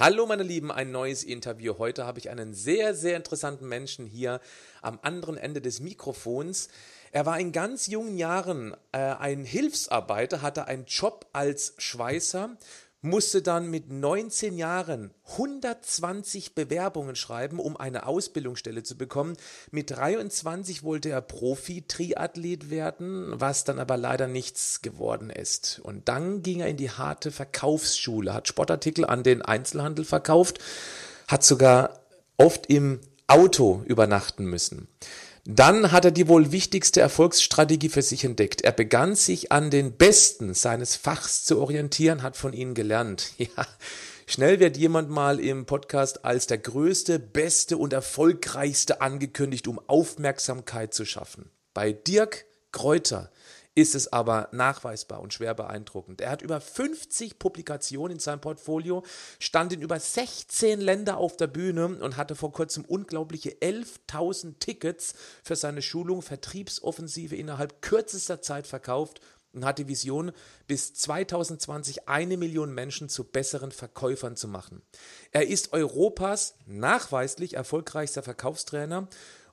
Hallo meine Lieben, ein neues Interview. Heute habe ich einen sehr, sehr interessanten Menschen hier am anderen Ende des Mikrofons. Er war in ganz jungen Jahren äh, ein Hilfsarbeiter, hatte einen Job als Schweißer musste dann mit 19 Jahren 120 Bewerbungen schreiben, um eine Ausbildungsstelle zu bekommen. Mit 23 wollte er Profi-Triathlet werden, was dann aber leider nichts geworden ist. Und dann ging er in die harte Verkaufsschule, hat Sportartikel an den Einzelhandel verkauft, hat sogar oft im Auto übernachten müssen. Dann hat er die wohl wichtigste Erfolgsstrategie für sich entdeckt. Er begann sich an den Besten seines Fachs zu orientieren, hat von ihnen gelernt. Ja, schnell wird jemand mal im Podcast als der größte, beste und erfolgreichste angekündigt, um Aufmerksamkeit zu schaffen. Bei Dirk Kräuter ist es aber nachweisbar und schwer beeindruckend. Er hat über 50 Publikationen in seinem Portfolio, stand in über 16 Länder auf der Bühne und hatte vor kurzem unglaubliche 11.000 Tickets für seine Schulung Vertriebsoffensive innerhalb kürzester Zeit verkauft und hat die Vision, bis 2020 eine Million Menschen zu besseren Verkäufern zu machen. Er ist Europas nachweislich erfolgreichster Verkaufstrainer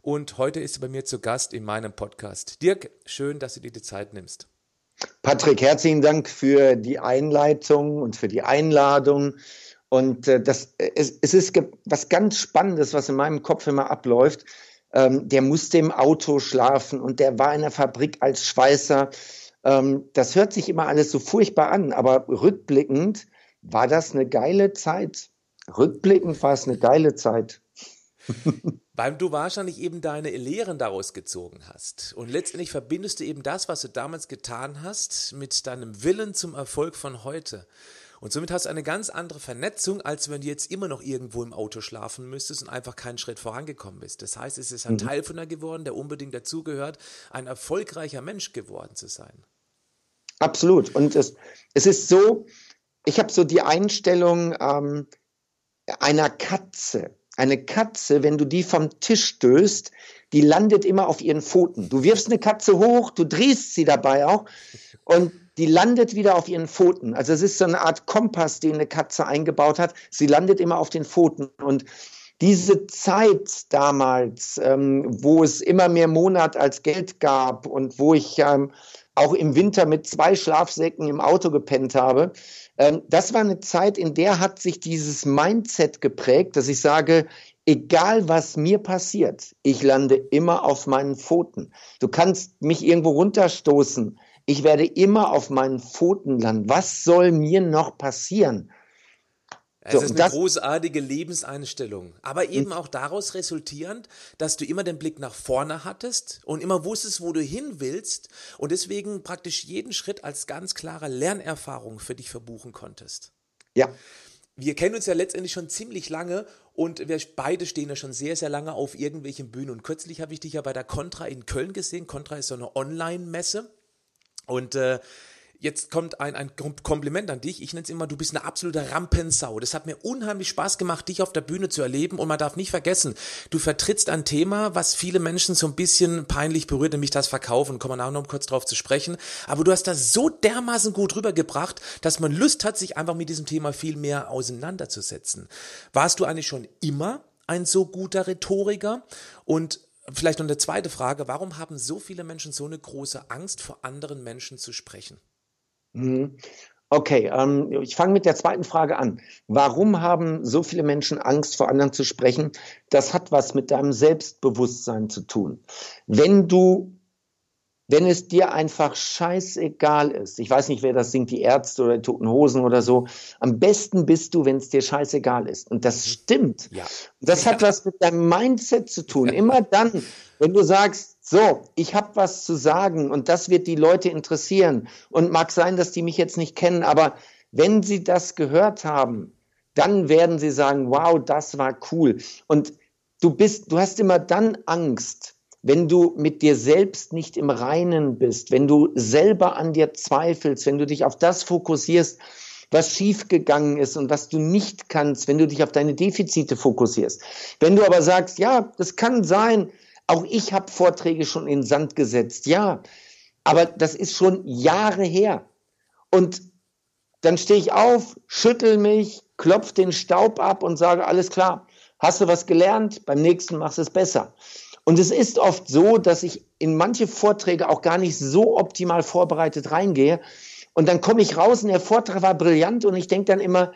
und heute ist er bei mir zu Gast in meinem Podcast. Dirk, schön, dass du dir die Zeit nimmst. Patrick, herzlichen Dank für die Einleitung und für die Einladung. Und äh, das, es, es ist was ganz Spannendes, was in meinem Kopf immer abläuft. Ähm, der musste im Auto schlafen und der war in der Fabrik als Schweißer. Ähm, das hört sich immer alles so furchtbar an, aber rückblickend war das eine geile Zeit. Rückblickend war es eine geile Zeit. Weil du wahrscheinlich eben deine Lehren daraus gezogen hast. Und letztendlich verbindest du eben das, was du damals getan hast, mit deinem Willen zum Erfolg von heute. Und somit hast du eine ganz andere Vernetzung, als wenn du jetzt immer noch irgendwo im Auto schlafen müsstest und einfach keinen Schritt vorangekommen bist. Das heißt, es ist ein mhm. Teil von dir geworden, der unbedingt dazugehört, ein erfolgreicher Mensch geworden zu sein. Absolut. Und es, es ist so, ich habe so die Einstellung ähm, einer Katze eine Katze, wenn du die vom Tisch stößt, die landet immer auf ihren Pfoten. Du wirfst eine Katze hoch, du drehst sie dabei auch und die landet wieder auf ihren Pfoten. Also es ist so eine Art Kompass, den eine Katze eingebaut hat. Sie landet immer auf den Pfoten und diese Zeit damals, ähm, wo es immer mehr Monat als Geld gab und wo ich ähm, auch im Winter mit zwei Schlafsäcken im Auto gepennt habe, ähm, das war eine Zeit, in der hat sich dieses Mindset geprägt, dass ich sage, egal was mir passiert, ich lande immer auf meinen Pfoten. Du kannst mich irgendwo runterstoßen. Ich werde immer auf meinen Pfoten landen. Was soll mir noch passieren? Es so, ist eine großartige Lebenseinstellung, aber eben auch daraus resultierend, dass du immer den Blick nach vorne hattest und immer wusstest, wo du hin willst und deswegen praktisch jeden Schritt als ganz klare Lernerfahrung für dich verbuchen konntest. Ja. Wir kennen uns ja letztendlich schon ziemlich lange und wir beide stehen ja schon sehr, sehr lange auf irgendwelchen Bühnen. Und kürzlich habe ich dich ja bei der Contra in Köln gesehen. Contra ist so eine Online-Messe. Und äh, Jetzt kommt ein, ein Kompliment an dich. Ich nenne es immer, du bist eine absolute Rampensau. Das hat mir unheimlich Spaß gemacht, dich auf der Bühne zu erleben. Und man darf nicht vergessen, du vertrittst ein Thema, was viele Menschen so ein bisschen peinlich berührt, nämlich das Verkaufen. Kommen wir auch noch kurz drauf zu sprechen. Aber du hast das so dermaßen gut rübergebracht, dass man Lust hat, sich einfach mit diesem Thema viel mehr auseinanderzusetzen. Warst du eigentlich schon immer ein so guter Rhetoriker? Und vielleicht noch eine zweite Frage. Warum haben so viele Menschen so eine große Angst, vor anderen Menschen zu sprechen? Mhm. Okay, ähm, ich fange mit der zweiten Frage an. Warum haben so viele Menschen Angst, vor anderen zu sprechen? Das hat was mit deinem Selbstbewusstsein zu tun. Wenn du wenn es dir einfach scheißegal ist, ich weiß nicht, wer das singt, die Ärzte oder die Toten Hosen oder so, am besten bist du, wenn es dir scheißegal ist. Und das mhm. stimmt. Ja. Das ja. hat was mit deinem Mindset zu tun. Immer dann, wenn du sagst, so, ich habe was zu sagen und das wird die Leute interessieren und mag sein, dass die mich jetzt nicht kennen, aber wenn sie das gehört haben, dann werden sie sagen, wow, das war cool. Und du bist, du hast immer dann Angst, wenn du mit dir selbst nicht im Reinen bist, wenn du selber an dir zweifelst, wenn du dich auf das fokussierst, was schiefgegangen ist und was du nicht kannst, wenn du dich auf deine Defizite fokussierst. Wenn du aber sagst, ja, das kann sein, auch ich habe Vorträge schon in Sand gesetzt, ja, aber das ist schon Jahre her. Und dann stehe ich auf, schüttel mich, klopfe den Staub ab und sage, alles klar, hast du was gelernt, beim nächsten machst du es besser. Und es ist oft so, dass ich in manche Vorträge auch gar nicht so optimal vorbereitet reingehe. Und dann komme ich raus und der Vortrag war brillant und ich denke dann immer,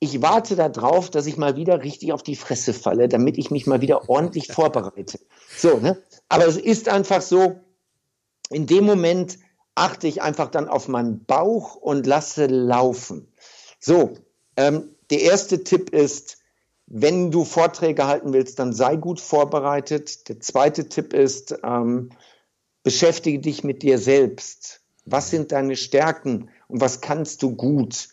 ich warte darauf, dass ich mal wieder richtig auf die Fresse falle, damit ich mich mal wieder ordentlich vorbereite. So, ne? Aber es ist einfach so, in dem Moment achte ich einfach dann auf meinen Bauch und lasse laufen. So, ähm, der erste Tipp ist, wenn du Vorträge halten willst, dann sei gut vorbereitet. Der zweite Tipp ist, ähm, beschäftige dich mit dir selbst. Was sind deine Stärken und was kannst du gut?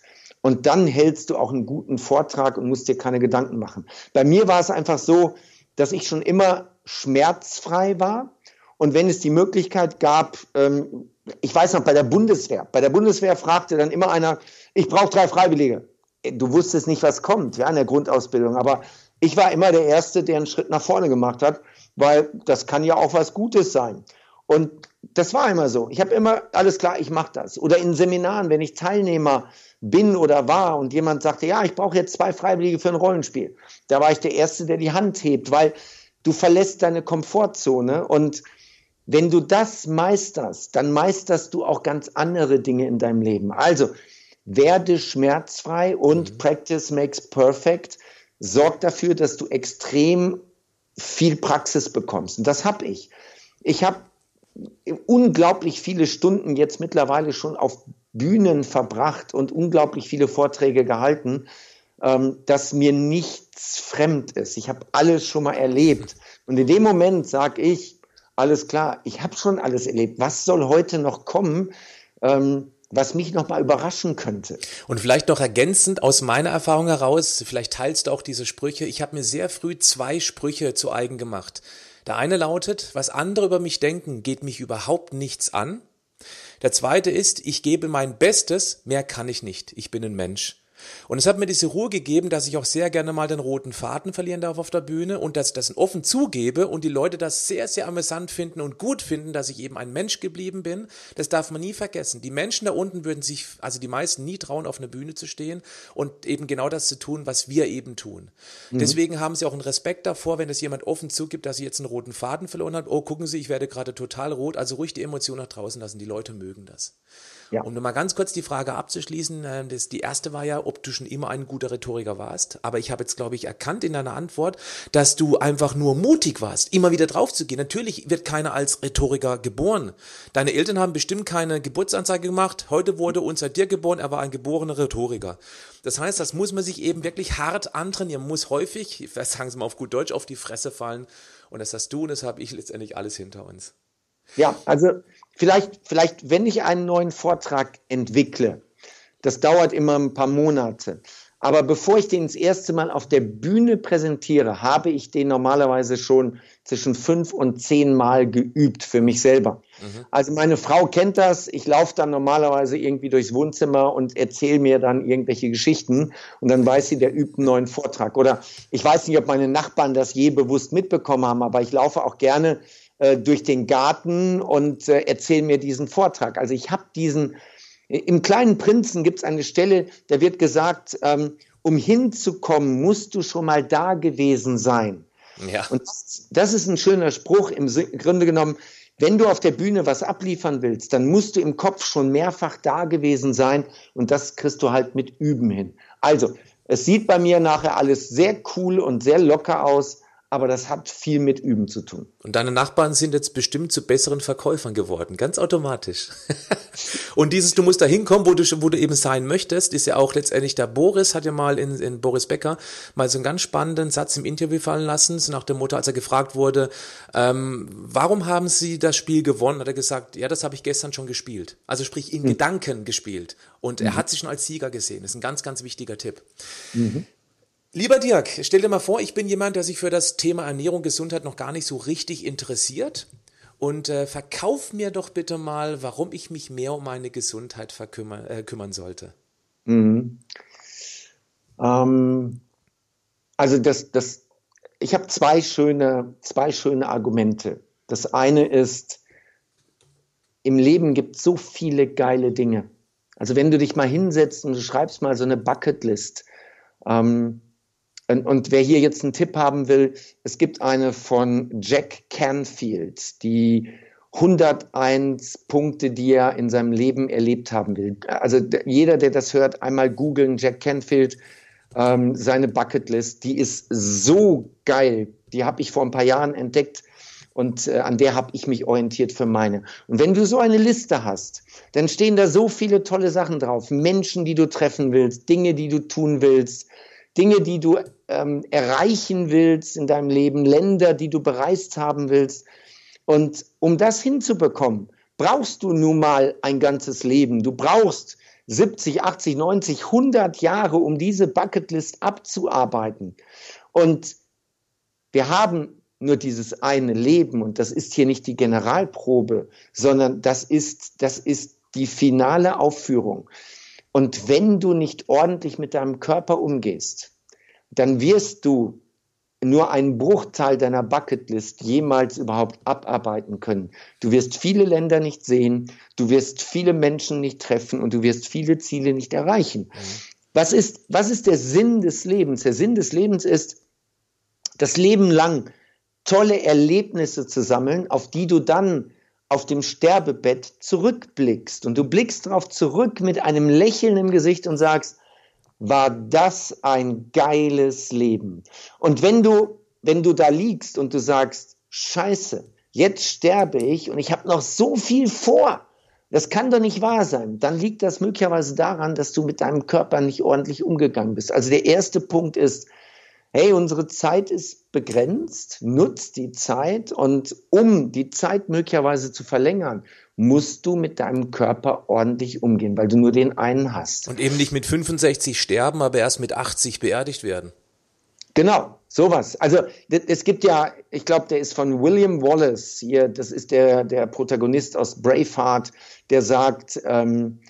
Und dann hältst du auch einen guten Vortrag und musst dir keine Gedanken machen. Bei mir war es einfach so, dass ich schon immer schmerzfrei war. Und wenn es die Möglichkeit gab, ähm, ich weiß noch, bei der Bundeswehr, bei der Bundeswehr fragte dann immer einer, ich brauche drei Freiwillige. Du wusstest nicht, was kommt, ja, in der Grundausbildung. Aber ich war immer der Erste, der einen Schritt nach vorne gemacht hat, weil das kann ja auch was Gutes sein. Und das war immer so. Ich habe immer, alles klar, ich mache das. Oder in Seminaren, wenn ich Teilnehmer bin oder war und jemand sagte, ja, ich brauche jetzt zwei Freiwillige für ein Rollenspiel. Da war ich der Erste, der die Hand hebt, weil du verlässt deine Komfortzone und wenn du das meisterst, dann meisterst du auch ganz andere Dinge in deinem Leben. Also werde schmerzfrei und mhm. Practice makes perfect. Sorg dafür, dass du extrem viel Praxis bekommst. Und das habe ich. Ich habe unglaublich viele Stunden jetzt mittlerweile schon auf Bühnen verbracht und unglaublich viele Vorträge gehalten, ähm, dass mir nichts fremd ist. Ich habe alles schon mal erlebt. Und in dem Moment sage ich, alles klar, ich habe schon alles erlebt. Was soll heute noch kommen? Ähm, was mich noch mal überraschen könnte. Und vielleicht noch ergänzend aus meiner Erfahrung heraus, vielleicht teilst du auch diese Sprüche. Ich habe mir sehr früh zwei Sprüche zu eigen gemacht. Der eine lautet, was andere über mich denken, geht mich überhaupt nichts an. Der zweite ist, ich gebe mein Bestes, mehr kann ich nicht. Ich bin ein Mensch. Und es hat mir diese Ruhe gegeben, dass ich auch sehr gerne mal den roten Faden verlieren darf auf der Bühne und dass ich das offen zugebe und die Leute das sehr, sehr amüsant finden und gut finden, dass ich eben ein Mensch geblieben bin. Das darf man nie vergessen. Die Menschen da unten würden sich, also die meisten, nie trauen, auf einer Bühne zu stehen und eben genau das zu tun, was wir eben tun. Mhm. Deswegen haben sie auch einen Respekt davor, wenn das jemand offen zugibt, dass sie jetzt einen roten Faden verloren hat. Oh, gucken Sie, ich werde gerade total rot. Also ruhig die Emotion nach draußen lassen. Die Leute mögen das. Ja. Um mal ganz kurz die Frage abzuschließen, äh, das, die erste war ja, ob du schon immer ein guter Rhetoriker warst. Aber ich habe jetzt, glaube ich, erkannt in deiner Antwort, dass du einfach nur mutig warst, immer wieder drauf zu gehen. Natürlich wird keiner als Rhetoriker geboren. Deine Eltern haben bestimmt keine Geburtsanzeige gemacht. Heute wurde unser dir geboren, er war ein geborener Rhetoriker. Das heißt, das muss man sich eben wirklich hart antrainieren. Man muss häufig, sagen Sie mal auf gut Deutsch, auf die Fresse fallen. Und das hast du und das habe ich letztendlich alles hinter uns. Ja, also vielleicht, vielleicht, wenn ich einen neuen Vortrag entwickle, das dauert immer ein paar Monate. Aber bevor ich den das erste Mal auf der Bühne präsentiere, habe ich den normalerweise schon zwischen fünf und zehn Mal geübt für mich selber. Mhm. Also meine Frau kennt das. Ich laufe dann normalerweise irgendwie durchs Wohnzimmer und erzähle mir dann irgendwelche Geschichten und dann weiß sie, der übt einen neuen Vortrag. Oder ich weiß nicht, ob meine Nachbarn das je bewusst mitbekommen haben, aber ich laufe auch gerne äh, durch den Garten und äh, erzähle mir diesen Vortrag. Also ich habe diesen, im kleinen Prinzen gibt es eine Stelle, da wird gesagt, ähm, um hinzukommen, musst du schon mal da gewesen sein. Ja. Und das, das ist ein schöner Spruch im Grunde genommen. Wenn du auf der Bühne was abliefern willst, dann musst du im Kopf schon mehrfach da gewesen sein und das kriegst du halt mit Üben hin. Also, es sieht bei mir nachher alles sehr cool und sehr locker aus, aber das hat viel mit Üben zu tun. Und deine Nachbarn sind jetzt bestimmt zu besseren Verkäufern geworden, ganz automatisch. und dieses, du musst da hinkommen, wo du, wo du eben sein möchtest, ist ja auch letztendlich der Boris, hat ja mal in, in Boris Becker mal so einen ganz spannenden Satz im Interview fallen lassen, so nach dem Motto, als er gefragt wurde, ähm, warum haben Sie das Spiel gewonnen, hat er gesagt, ja, das habe ich gestern schon gespielt. Also sprich, in mhm. Gedanken gespielt. Und mhm. er hat sich schon als Sieger gesehen. Das ist ein ganz, ganz wichtiger Tipp. Mhm. Lieber Dirk, stell dir mal vor, ich bin jemand, der sich für das Thema Ernährung, Gesundheit noch gar nicht so richtig interessiert. Und äh, verkauf mir doch bitte mal, warum ich mich mehr um meine Gesundheit verkümmern, äh, kümmern sollte. Mhm. Ähm, also das, das, ich habe zwei schöne, zwei schöne Argumente. Das eine ist, im Leben gibt es so viele geile Dinge. Also wenn du dich mal hinsetzt und du schreibst mal so eine Bucketlist, Ähm, und, wer hier jetzt einen Tipp haben will, es gibt eine von Jack Canfield, die 101 Punkte, die er in seinem Leben erlebt haben will. Also jeder, der das hört, einmal googeln, Jack Canfield, ähm, seine Bucketlist, die ist so geil. Die habe ich vor ein paar Jahren entdeckt und äh, an der habe ich mich orientiert für meine. Und wenn du so eine Liste hast, dann stehen da so viele tolle Sachen drauf. Menschen, die du treffen willst, Dinge, die du tun willst, Dinge, die du ähm, erreichen willst in deinem Leben, Länder, die du bereist haben willst. Und um das hinzubekommen, brauchst du nun mal ein ganzes Leben. Du brauchst 70, 80, 90, 100 Jahre, um diese Bucketlist abzuarbeiten. Und wir haben nur dieses eine Leben und das ist hier nicht die Generalprobe, sondern das ist, das ist die finale Aufführung. Und wenn du nicht ordentlich mit deinem Körper umgehst, dann wirst du nur einen Bruchteil deiner Bucketlist jemals überhaupt abarbeiten können. Du wirst viele Länder nicht sehen, du wirst viele Menschen nicht treffen und du wirst viele Ziele nicht erreichen. Mhm. Was ist, was ist der Sinn des Lebens? Der Sinn des Lebens ist, das Leben lang tolle Erlebnisse zu sammeln, auf die du dann auf dem Sterbebett zurückblickst. Und du blickst darauf zurück mit einem Lächeln im Gesicht und sagst, war das ein geiles Leben. Und wenn du, wenn du da liegst und du sagst, scheiße, jetzt sterbe ich und ich habe noch so viel vor, das kann doch nicht wahr sein, dann liegt das möglicherweise daran, dass du mit deinem Körper nicht ordentlich umgegangen bist. Also der erste Punkt ist, hey, unsere Zeit ist begrenzt, nutzt die Zeit und um die Zeit möglicherweise zu verlängern, musst du mit deinem Körper ordentlich umgehen, weil du nur den einen hast. Und eben nicht mit 65 sterben, aber erst mit 80 beerdigt werden. Genau, sowas. Also es gibt ja, ich glaube, der ist von William Wallace hier, das ist der, der Protagonist aus Braveheart, der sagt, ähm,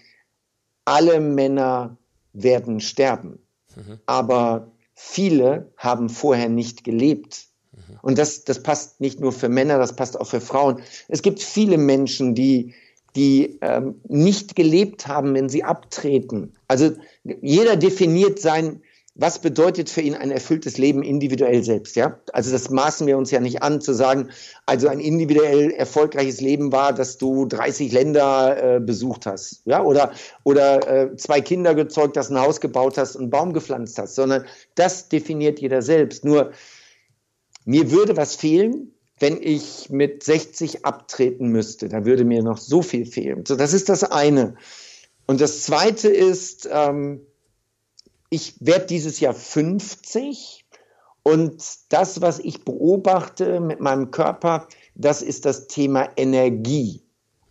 alle Männer werden sterben, mhm. aber viele haben vorher nicht gelebt. Und das, das passt nicht nur für Männer, das passt auch für Frauen. Es gibt viele Menschen, die, die ähm, nicht gelebt haben, wenn sie abtreten. Also jeder definiert sein, was bedeutet für ihn ein erfülltes Leben individuell selbst, ja? Also das maßen wir uns ja nicht an, zu sagen, also ein individuell erfolgreiches Leben war, dass du 30 Länder äh, besucht hast, ja? Oder, oder äh, zwei Kinder gezeugt hast, ein Haus gebaut hast, einen Baum gepflanzt hast, sondern das definiert jeder selbst. Nur mir würde was fehlen, wenn ich mit 60 abtreten müsste. Da würde mir noch so viel fehlen. So, das ist das eine. Und das zweite ist, ähm, ich werde dieses Jahr 50 und das, was ich beobachte mit meinem Körper, das ist das Thema Energie.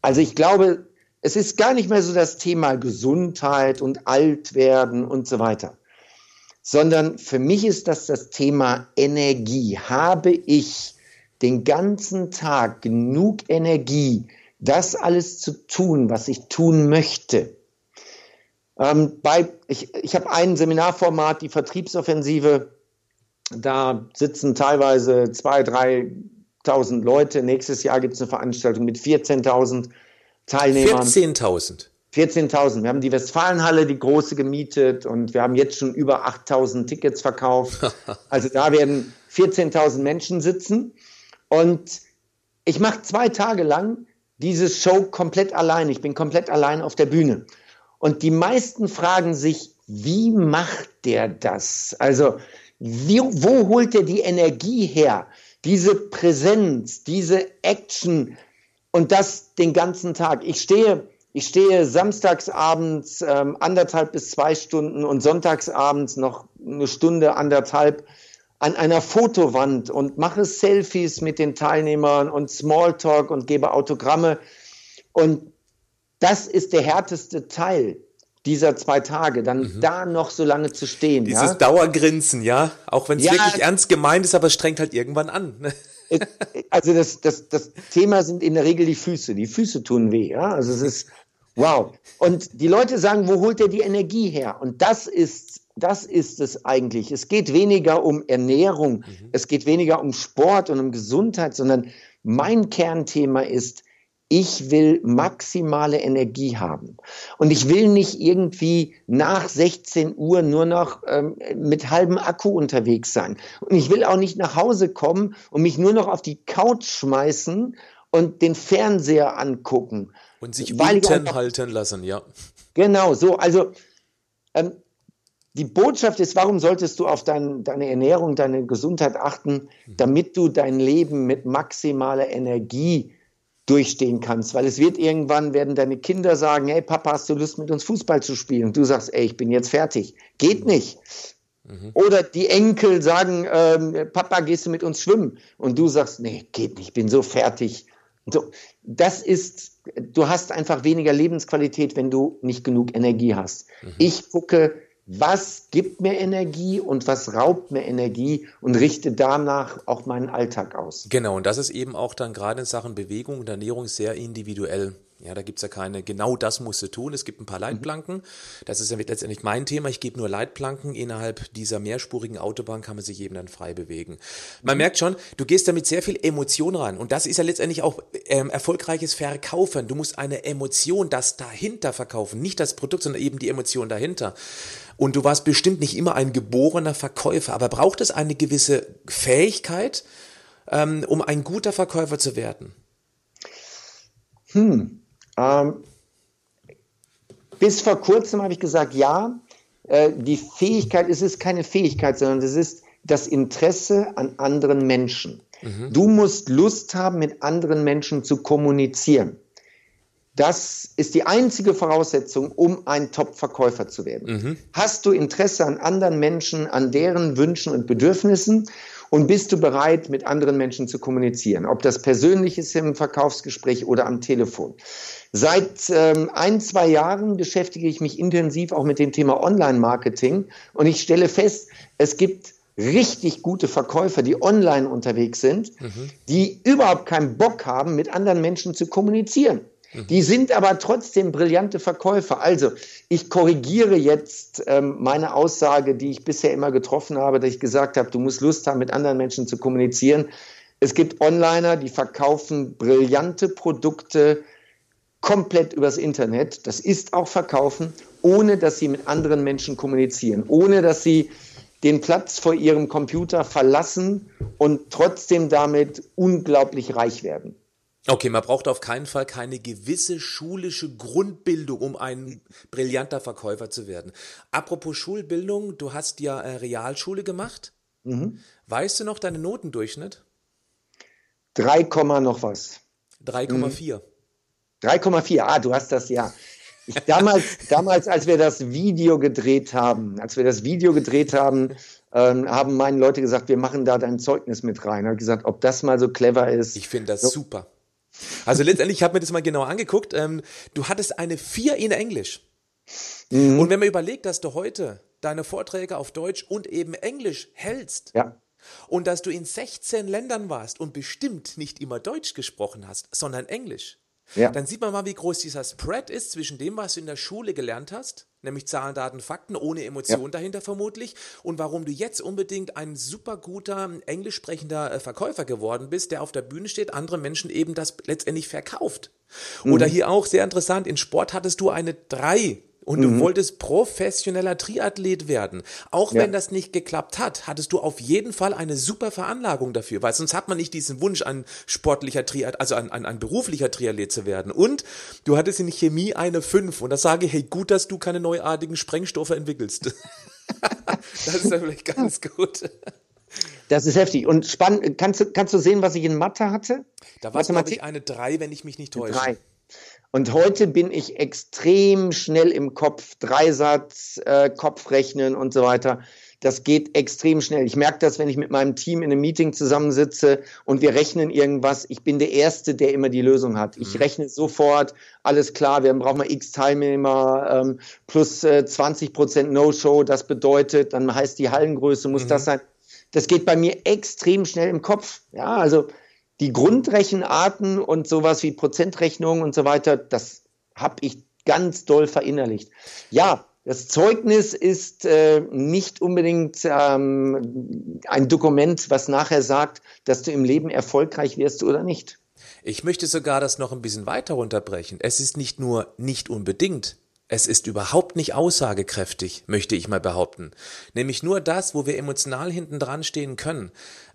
Also ich glaube, es ist gar nicht mehr so das Thema Gesundheit und Altwerden und so weiter sondern für mich ist das das Thema Energie. Habe ich den ganzen Tag genug Energie, das alles zu tun, was ich tun möchte? Ähm, bei, ich ich habe ein Seminarformat, die Vertriebsoffensive. Da sitzen teilweise 2.000, 3.000 Leute. Nächstes Jahr gibt es eine Veranstaltung mit 14.000 Teilnehmern. 14.000? 14.000. Wir haben die Westfalenhalle, die große gemietet und wir haben jetzt schon über 8.000 Tickets verkauft. Also da werden 14.000 Menschen sitzen und ich mache zwei Tage lang diese Show komplett allein. Ich bin komplett allein auf der Bühne. Und die meisten fragen sich, wie macht der das? Also, wie, wo holt er die Energie her? Diese Präsenz, diese Action und das den ganzen Tag. Ich stehe ich stehe samstagsabends ähm, anderthalb bis zwei Stunden und sonntagsabends noch eine Stunde, anderthalb an einer Fotowand und mache Selfies mit den Teilnehmern und Smalltalk und gebe Autogramme. Und das ist der härteste Teil dieser zwei Tage, dann mhm. da noch so lange zu stehen. Dieses ja? Dauergrinsen, ja, auch wenn es ja, wirklich ernst gemeint ist, aber es strengt halt irgendwann an. Ne? Also das, das, das Thema sind in der Regel die Füße. Die Füße tun weh, ja. Also es ist Wow. Und die Leute sagen, wo holt er die Energie her? Und das ist, das ist es eigentlich. Es geht weniger um Ernährung, mhm. es geht weniger um Sport und um Gesundheit, sondern mein Kernthema ist ich will maximale Energie haben. Und ich will nicht irgendwie nach 16 Uhr nur noch ähm, mit halbem Akku unterwegs sein. Und ich will auch nicht nach Hause kommen und mich nur noch auf die Couch schmeißen und den Fernseher angucken. Und sich unten halten lassen, ja. Genau, so. Also ähm, die Botschaft ist, warum solltest du auf dein, deine Ernährung, deine Gesundheit achten, damit du dein Leben mit maximaler Energie durchstehen kannst, weil es wird irgendwann werden deine Kinder sagen, hey Papa, hast du Lust mit uns Fußball zu spielen? Und du sagst, ey, ich bin jetzt fertig. Geht nicht. Mhm. Oder die Enkel sagen, ähm, Papa, gehst du mit uns schwimmen? Und du sagst, nee, geht nicht, ich bin so fertig. So, das ist, du hast einfach weniger Lebensqualität, wenn du nicht genug Energie hast. Mhm. Ich gucke, was gibt mir Energie und was raubt mir Energie und richte danach auch meinen Alltag aus. Genau, und das ist eben auch dann gerade in Sachen Bewegung und Ernährung sehr individuell. Ja, da gibt's ja keine, genau das musst du tun. Es gibt ein paar mhm. Leitplanken. Das ist ja letztendlich mein Thema. Ich gebe nur Leitplanken. Innerhalb dieser mehrspurigen Autobahn kann man sich eben dann frei bewegen. Man mhm. merkt schon, du gehst damit sehr viel Emotion ran. Und das ist ja letztendlich auch ähm, erfolgreiches Verkaufen. Du musst eine Emotion, das dahinter verkaufen. Nicht das Produkt, sondern eben die Emotion dahinter. Und du warst bestimmt nicht immer ein geborener Verkäufer, aber braucht es eine gewisse Fähigkeit, ähm, um ein guter Verkäufer zu werden? Hm. Ähm, bis vor kurzem habe ich gesagt, ja, äh, die Fähigkeit, es ist keine Fähigkeit, sondern es ist das Interesse an anderen Menschen. Mhm. Du musst Lust haben, mit anderen Menschen zu kommunizieren. Das ist die einzige Voraussetzung, um ein Top-Verkäufer zu werden. Mhm. Hast du Interesse an anderen Menschen, an deren Wünschen und Bedürfnissen und bist du bereit, mit anderen Menschen zu kommunizieren? Ob das persönlich ist im Verkaufsgespräch oder am Telefon. Seit ähm, ein, zwei Jahren beschäftige ich mich intensiv auch mit dem Thema Online-Marketing und ich stelle fest, es gibt richtig gute Verkäufer, die online unterwegs sind, mhm. die überhaupt keinen Bock haben, mit anderen Menschen zu kommunizieren. Mhm. Die sind aber trotzdem brillante Verkäufer. Also ich korrigiere jetzt ähm, meine Aussage, die ich bisher immer getroffen habe, dass ich gesagt habe, du musst Lust haben, mit anderen Menschen zu kommunizieren. Es gibt Onliner, die verkaufen brillante Produkte komplett übers Internet. Das ist auch Verkaufen, ohne dass sie mit anderen Menschen kommunizieren, ohne dass sie den Platz vor ihrem Computer verlassen und trotzdem damit unglaublich reich werden. Okay, man braucht auf keinen Fall keine gewisse schulische Grundbildung, um ein brillanter Verkäufer zu werden. Apropos Schulbildung, du hast ja äh, Realschule gemacht. Mhm. Weißt du noch deinen Notendurchschnitt? 3, noch was. 3,4. 3,4, ah, du hast das ja. Ich, damals, damals, als wir das Video gedreht haben, als wir das Video gedreht haben, ähm, haben meine Leute gesagt, wir machen da dein Zeugnis mit rein. Ich habe gesagt, ob das mal so clever ist. Ich finde das so, super. Also letztendlich, ich habe mir das mal genauer angeguckt. Ähm, du hattest eine 4 in Englisch. Mhm. Und wenn man überlegt, dass du heute deine Vorträge auf Deutsch und eben Englisch hältst, ja. und dass du in 16 Ländern warst und bestimmt nicht immer Deutsch gesprochen hast, sondern Englisch, ja. dann sieht man mal, wie groß dieser Spread ist zwischen dem, was du in der Schule gelernt hast, nämlich Zahlen, Daten, Fakten, ohne Emotion ja. dahinter vermutlich, und warum du jetzt unbedingt ein super guter, englisch sprechender äh, Verkäufer geworden bist, der auf der Bühne steht, andere Menschen eben das letztendlich verkauft. Mhm. Oder hier auch sehr interessant, in Sport hattest du eine 3 und mhm. du wolltest professioneller Triathlet werden. Auch ja. wenn das nicht geklappt hat, hattest du auf jeden Fall eine super Veranlagung dafür, weil sonst hat man nicht diesen Wunsch, ein sportlicher Triathlet, also ein, ein, ein beruflicher Triathlet zu werden. Und du hattest in Chemie eine 5 und da sage ich, hey, gut, dass du keine neuartigen Sprengstoffe entwickelst. das ist ja vielleicht ganz gut. Das ist heftig. Und spannend, kannst du, kannst du sehen, was ich in Mathe hatte? Da war es, glaube ich, eine 3, wenn ich mich nicht täusche. Drei. Und heute bin ich extrem schnell im Kopf, Dreisatz, äh, Kopfrechnen und so weiter. Das geht extrem schnell. Ich merke das, wenn ich mit meinem Team in einem Meeting zusammensitze und wir rechnen irgendwas. Ich bin der Erste, der immer die Lösung hat. Ich mhm. rechne sofort, alles klar, wir brauchen mal x Teilnehmer ähm, plus äh, 20 Prozent No-Show. Das bedeutet, dann heißt die Hallengröße, muss mhm. das sein. Das geht bei mir extrem schnell im Kopf. Ja, also die Grundrechenarten und sowas wie Prozentrechnungen und so weiter, das habe ich ganz doll verinnerlicht. Ja, das Zeugnis ist äh, nicht unbedingt ähm, ein Dokument, was nachher sagt, dass du im Leben erfolgreich wirst oder nicht. Ich möchte sogar das noch ein bisschen weiter runterbrechen. Es ist nicht nur nicht unbedingt, es ist überhaupt nicht aussagekräftig, möchte ich mal behaupten. Nämlich nur das, wo wir emotional hinten dran stehen können.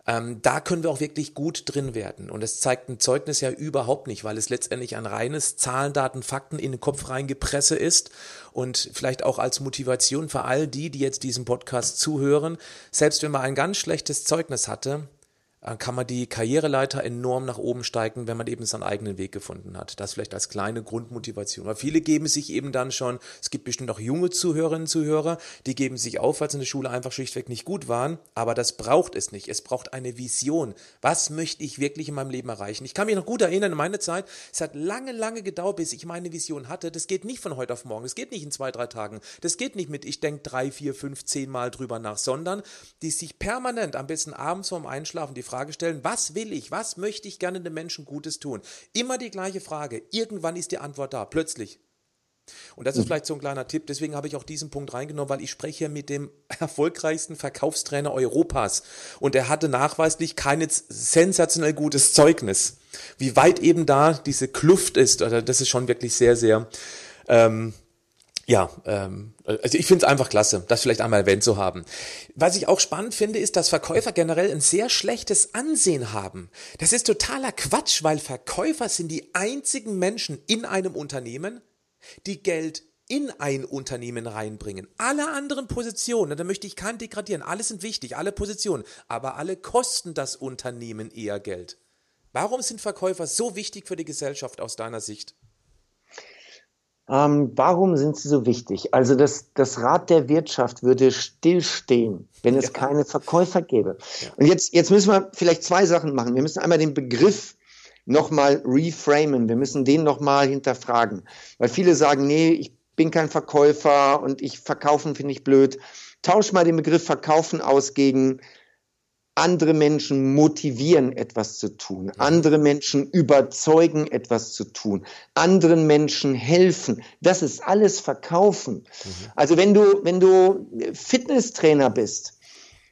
Ähm, da können wir auch wirklich gut drin werden. Und das zeigt ein Zeugnis ja überhaupt nicht, weil es letztendlich ein reines Zahlen, Daten, Fakten in den Kopf reingepresse ist. Und vielleicht auch als Motivation für all die, die jetzt diesem Podcast zuhören, selbst wenn man ein ganz schlechtes Zeugnis hatte, kann man die Karriereleiter enorm nach oben steigen, wenn man eben seinen eigenen Weg gefunden hat. Das vielleicht als kleine Grundmotivation. Weil viele geben sich eben dann schon, es gibt bestimmt auch junge Zuhörerinnen und Zuhörer, die geben sich auf, weil sie in der Schule einfach schlichtweg nicht gut waren. Aber das braucht es nicht. Es braucht eine Vision. Was möchte ich wirklich in meinem Leben erreichen? Ich kann mich noch gut erinnern, in meiner Zeit, es hat lange, lange gedauert, bis ich meine Vision hatte. Das geht nicht von heute auf morgen. Das geht nicht in zwei, drei Tagen. Das geht nicht mit, ich denke drei, vier, fünf, zehn Mal drüber nach, sondern die sich permanent, am besten abends vorm Einschlafen, die Frage stellen, was will ich, was möchte ich gerne den Menschen Gutes tun? Immer die gleiche Frage. Irgendwann ist die Antwort da, plötzlich. Und das ist vielleicht so ein kleiner Tipp. Deswegen habe ich auch diesen Punkt reingenommen, weil ich spreche mit dem erfolgreichsten Verkaufstrainer Europas. Und er hatte nachweislich kein sensationell gutes Zeugnis. Wie weit eben da diese Kluft ist, das ist schon wirklich sehr, sehr ähm, ja, ähm, also ich finde es einfach klasse, das vielleicht einmal erwähnt zu haben. Was ich auch spannend finde, ist, dass Verkäufer generell ein sehr schlechtes Ansehen haben. Das ist totaler Quatsch, weil Verkäufer sind die einzigen Menschen in einem Unternehmen, die Geld in ein Unternehmen reinbringen. Alle anderen Positionen, da möchte ich keinen degradieren, alle sind wichtig, alle Positionen, aber alle kosten das Unternehmen eher Geld. Warum sind Verkäufer so wichtig für die Gesellschaft aus deiner Sicht? Ähm, warum sind sie so wichtig? Also das, das Rad der Wirtschaft würde stillstehen, wenn es ja. keine Verkäufer gäbe. Ja. Und jetzt, jetzt müssen wir vielleicht zwei Sachen machen. Wir müssen einmal den Begriff nochmal reframen. Wir müssen den nochmal hinterfragen. Weil viele sagen, nee, ich bin kein Verkäufer und ich verkaufen finde ich blöd. Tausch mal den Begriff verkaufen aus gegen andere Menschen motivieren, etwas zu tun, andere Menschen überzeugen, etwas zu tun, anderen Menschen helfen. Das ist alles Verkaufen. Mhm. Also wenn du, wenn du Fitnesstrainer bist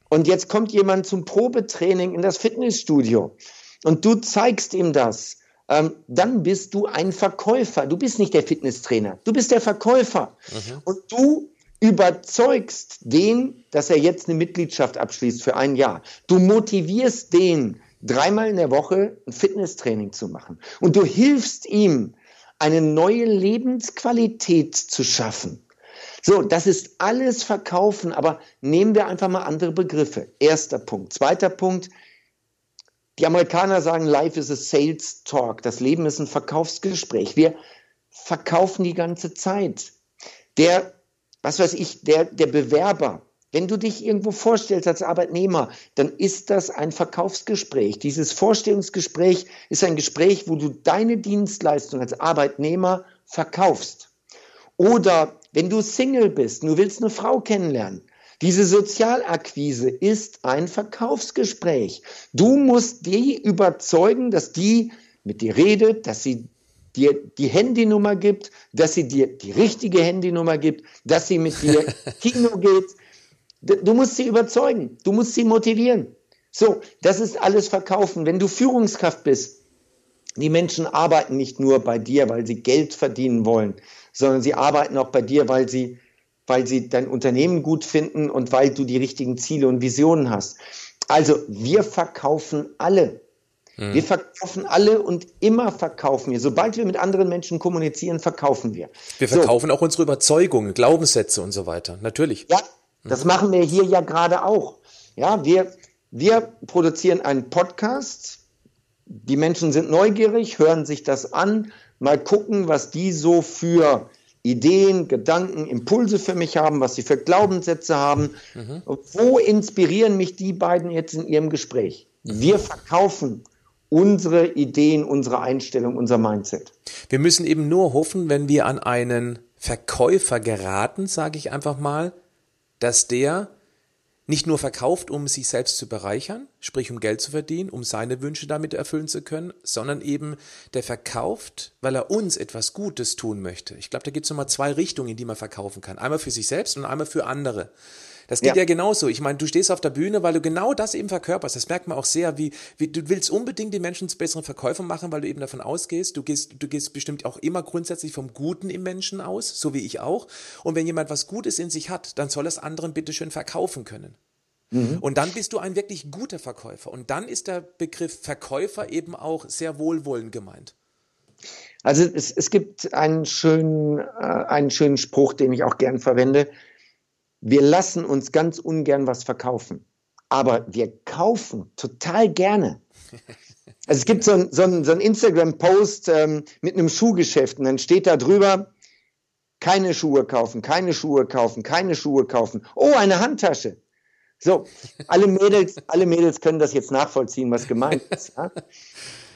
und jetzt kommt jemand zum Probetraining in das Fitnessstudio und du zeigst ihm das, ähm, dann bist du ein Verkäufer. Du bist nicht der Fitnesstrainer, du bist der Verkäufer. Mhm. Und du überzeugst den, dass er jetzt eine Mitgliedschaft abschließt für ein Jahr. Du motivierst den, dreimal in der Woche ein Fitnesstraining zu machen. Und du hilfst ihm, eine neue Lebensqualität zu schaffen. So, das ist alles Verkaufen, aber nehmen wir einfach mal andere Begriffe. Erster Punkt. Zweiter Punkt. Die Amerikaner sagen, Life is a Sales Talk. Das Leben ist ein Verkaufsgespräch. Wir verkaufen die ganze Zeit. Der was weiß ich, der, der Bewerber, wenn du dich irgendwo vorstellst als Arbeitnehmer, dann ist das ein Verkaufsgespräch. Dieses Vorstellungsgespräch ist ein Gespräch, wo du deine Dienstleistung als Arbeitnehmer verkaufst. Oder wenn du Single bist, du willst eine Frau kennenlernen, diese Sozialakquise ist ein Verkaufsgespräch. Du musst die überzeugen, dass die mit dir redet, dass sie dir die Handynummer gibt, dass sie dir die richtige Handynummer gibt, dass sie mit dir Kino geht. Du musst sie überzeugen, du musst sie motivieren. So, das ist alles Verkaufen. Wenn du Führungskraft bist, die Menschen arbeiten nicht nur bei dir, weil sie Geld verdienen wollen, sondern sie arbeiten auch bei dir, weil sie, weil sie dein Unternehmen gut finden und weil du die richtigen Ziele und Visionen hast. Also wir verkaufen alle. Mhm. Wir verkaufen alle und immer verkaufen wir. Sobald wir mit anderen Menschen kommunizieren, verkaufen wir. Wir verkaufen so. auch unsere Überzeugungen, Glaubenssätze und so weiter. Natürlich. Ja, das mhm. machen wir hier ja gerade auch. Ja, wir, wir produzieren einen Podcast. Die Menschen sind neugierig, hören sich das an, mal gucken, was die so für Ideen, Gedanken, Impulse für mich haben, was sie für Glaubenssätze haben. Mhm. Wo inspirieren mich die beiden jetzt in ihrem Gespräch? Wir verkaufen unsere Ideen, unsere Einstellung, unser Mindset. Wir müssen eben nur hoffen, wenn wir an einen Verkäufer geraten, sage ich einfach mal, dass der nicht nur verkauft, um sich selbst zu bereichern, sprich um Geld zu verdienen, um seine Wünsche damit erfüllen zu können, sondern eben der verkauft, weil er uns etwas Gutes tun möchte. Ich glaube, da gibt es nochmal zwei Richtungen, in die man verkaufen kann. Einmal für sich selbst und einmal für andere. Das geht ja, ja genauso. Ich meine, du stehst auf der Bühne, weil du genau das eben verkörperst. Das merkt man auch sehr, wie, wie du willst unbedingt die Menschen zu besseren Verkäufern machen, weil du eben davon ausgehst, du gehst, du gehst bestimmt auch immer grundsätzlich vom Guten im Menschen aus, so wie ich auch. Und wenn jemand was Gutes in sich hat, dann soll es anderen bitteschön verkaufen können. Mhm. Und dann bist du ein wirklich guter Verkäufer. Und dann ist der Begriff Verkäufer eben auch sehr wohlwollend gemeint. Also es, es gibt einen schönen, äh, einen schönen Spruch, den ich auch gern verwende. Wir lassen uns ganz ungern was verkaufen, aber wir kaufen total gerne. Also es gibt so ein, so ein, so ein Instagram-Post ähm, mit einem Schuhgeschäft und dann steht da drüber, keine Schuhe kaufen, keine Schuhe kaufen, keine Schuhe kaufen. Oh, eine Handtasche. So, alle Mädels, alle Mädels können das jetzt nachvollziehen, was gemeint ist. Ja?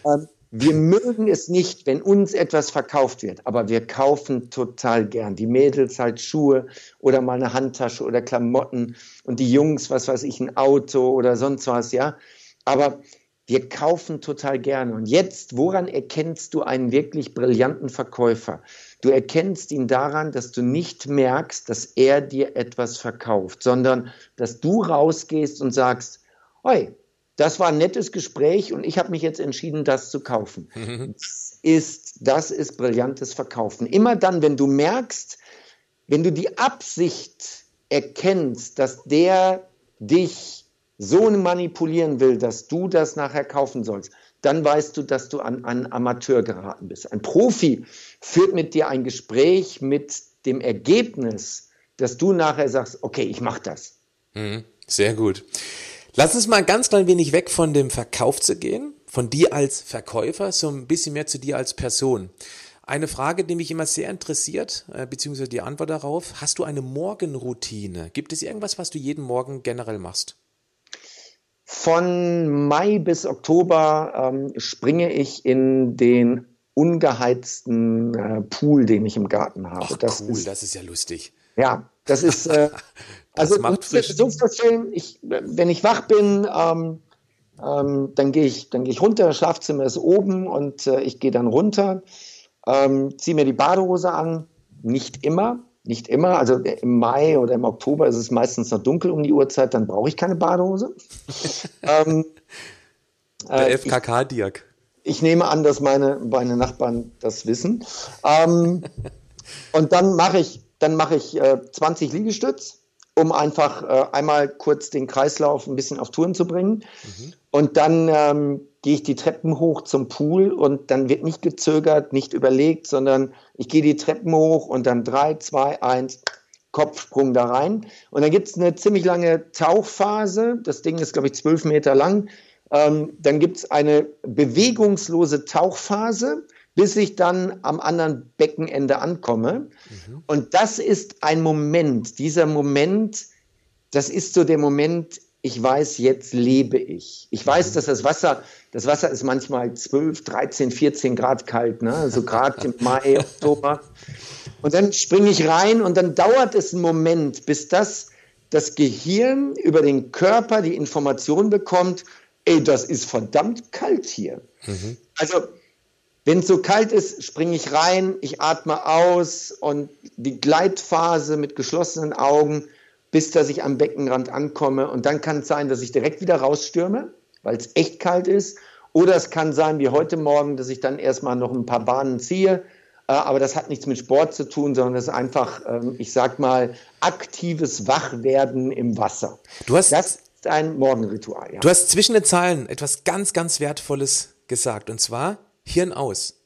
Ähm, wir mögen es nicht, wenn uns etwas verkauft wird, aber wir kaufen total gern. Die Mädels halt Schuhe oder mal eine Handtasche oder Klamotten und die Jungs, was weiß ich, ein Auto oder sonst was, ja. Aber wir kaufen total gerne. Und jetzt, woran erkennst du einen wirklich brillanten Verkäufer? Du erkennst ihn daran, dass du nicht merkst, dass er dir etwas verkauft, sondern dass du rausgehst und sagst, Hoi, das war ein nettes Gespräch und ich habe mich jetzt entschieden, das zu kaufen. Mhm. Das, ist, das ist brillantes Verkaufen. Immer dann, wenn du merkst, wenn du die Absicht erkennst, dass der dich so manipulieren will, dass du das nachher kaufen sollst, dann weißt du, dass du an einen Amateur geraten bist. Ein Profi führt mit dir ein Gespräch mit dem Ergebnis, dass du nachher sagst, okay, ich mache das. Mhm. Sehr gut. Lass uns mal ganz klein wenig weg von dem Verkauf zu gehen, von dir als Verkäufer, so ein bisschen mehr zu dir als Person. Eine Frage, die mich immer sehr interessiert, äh, beziehungsweise die Antwort darauf, hast du eine Morgenroutine? Gibt es irgendwas, was du jeden Morgen generell machst? Von Mai bis Oktober ähm, springe ich in den ungeheizten äh, Pool, den ich im Garten habe. Ach, das cool, ist, das ist ja lustig. Ja, das ist äh, also macht frisch. so vorstellen, ich, wenn ich wach bin, ähm, ähm, dann gehe ich, dann gehe ich runter, das Schlafzimmer ist oben und äh, ich gehe dann runter, ähm, ziehe mir die Badehose an, nicht immer, nicht immer, also im Mai oder im Oktober ist es meistens noch dunkel um die Uhrzeit, dann brauche ich keine Badehose. ähm, Der äh, FKK Dirk. Ich, ich, nehme an, dass meine, meine Nachbarn das wissen. Ähm, und dann mache ich, dann mache ich äh, 20 Liegestütz um einfach äh, einmal kurz den Kreislauf ein bisschen auf Touren zu bringen. Mhm. Und dann ähm, gehe ich die Treppen hoch zum Pool und dann wird nicht gezögert, nicht überlegt, sondern ich gehe die Treppen hoch und dann drei, zwei, eins, Kopfsprung da rein. Und dann gibt es eine ziemlich lange Tauchphase. Das Ding ist, glaube ich, zwölf Meter lang. Ähm, dann gibt es eine bewegungslose Tauchphase bis ich dann am anderen Beckenende ankomme. Mhm. Und das ist ein Moment, dieser Moment, das ist so der Moment, ich weiß, jetzt lebe ich. Ich weiß, mhm. dass das Wasser, das Wasser ist manchmal 12, 13, 14 Grad kalt, ne? also gerade im Mai, Oktober. Und dann springe ich rein und dann dauert es einen Moment, bis das, das Gehirn über den Körper die Information bekommt, ey, das ist verdammt kalt hier. Mhm. Also wenn es so kalt ist, springe ich rein, ich atme aus und die Gleitphase mit geschlossenen Augen, bis dass ich am Beckenrand ankomme. Und dann kann es sein, dass ich direkt wieder rausstürme, weil es echt kalt ist. Oder es kann sein, wie heute Morgen, dass ich dann erstmal noch ein paar Bahnen ziehe. Äh, aber das hat nichts mit Sport zu tun, sondern das ist einfach, ähm, ich sag mal, aktives Wachwerden im Wasser. Du hast, das ist ein Morgenritual. Ja. Du hast zwischen den Zeilen etwas ganz, ganz Wertvolles gesagt. Und zwar, Hirn aus.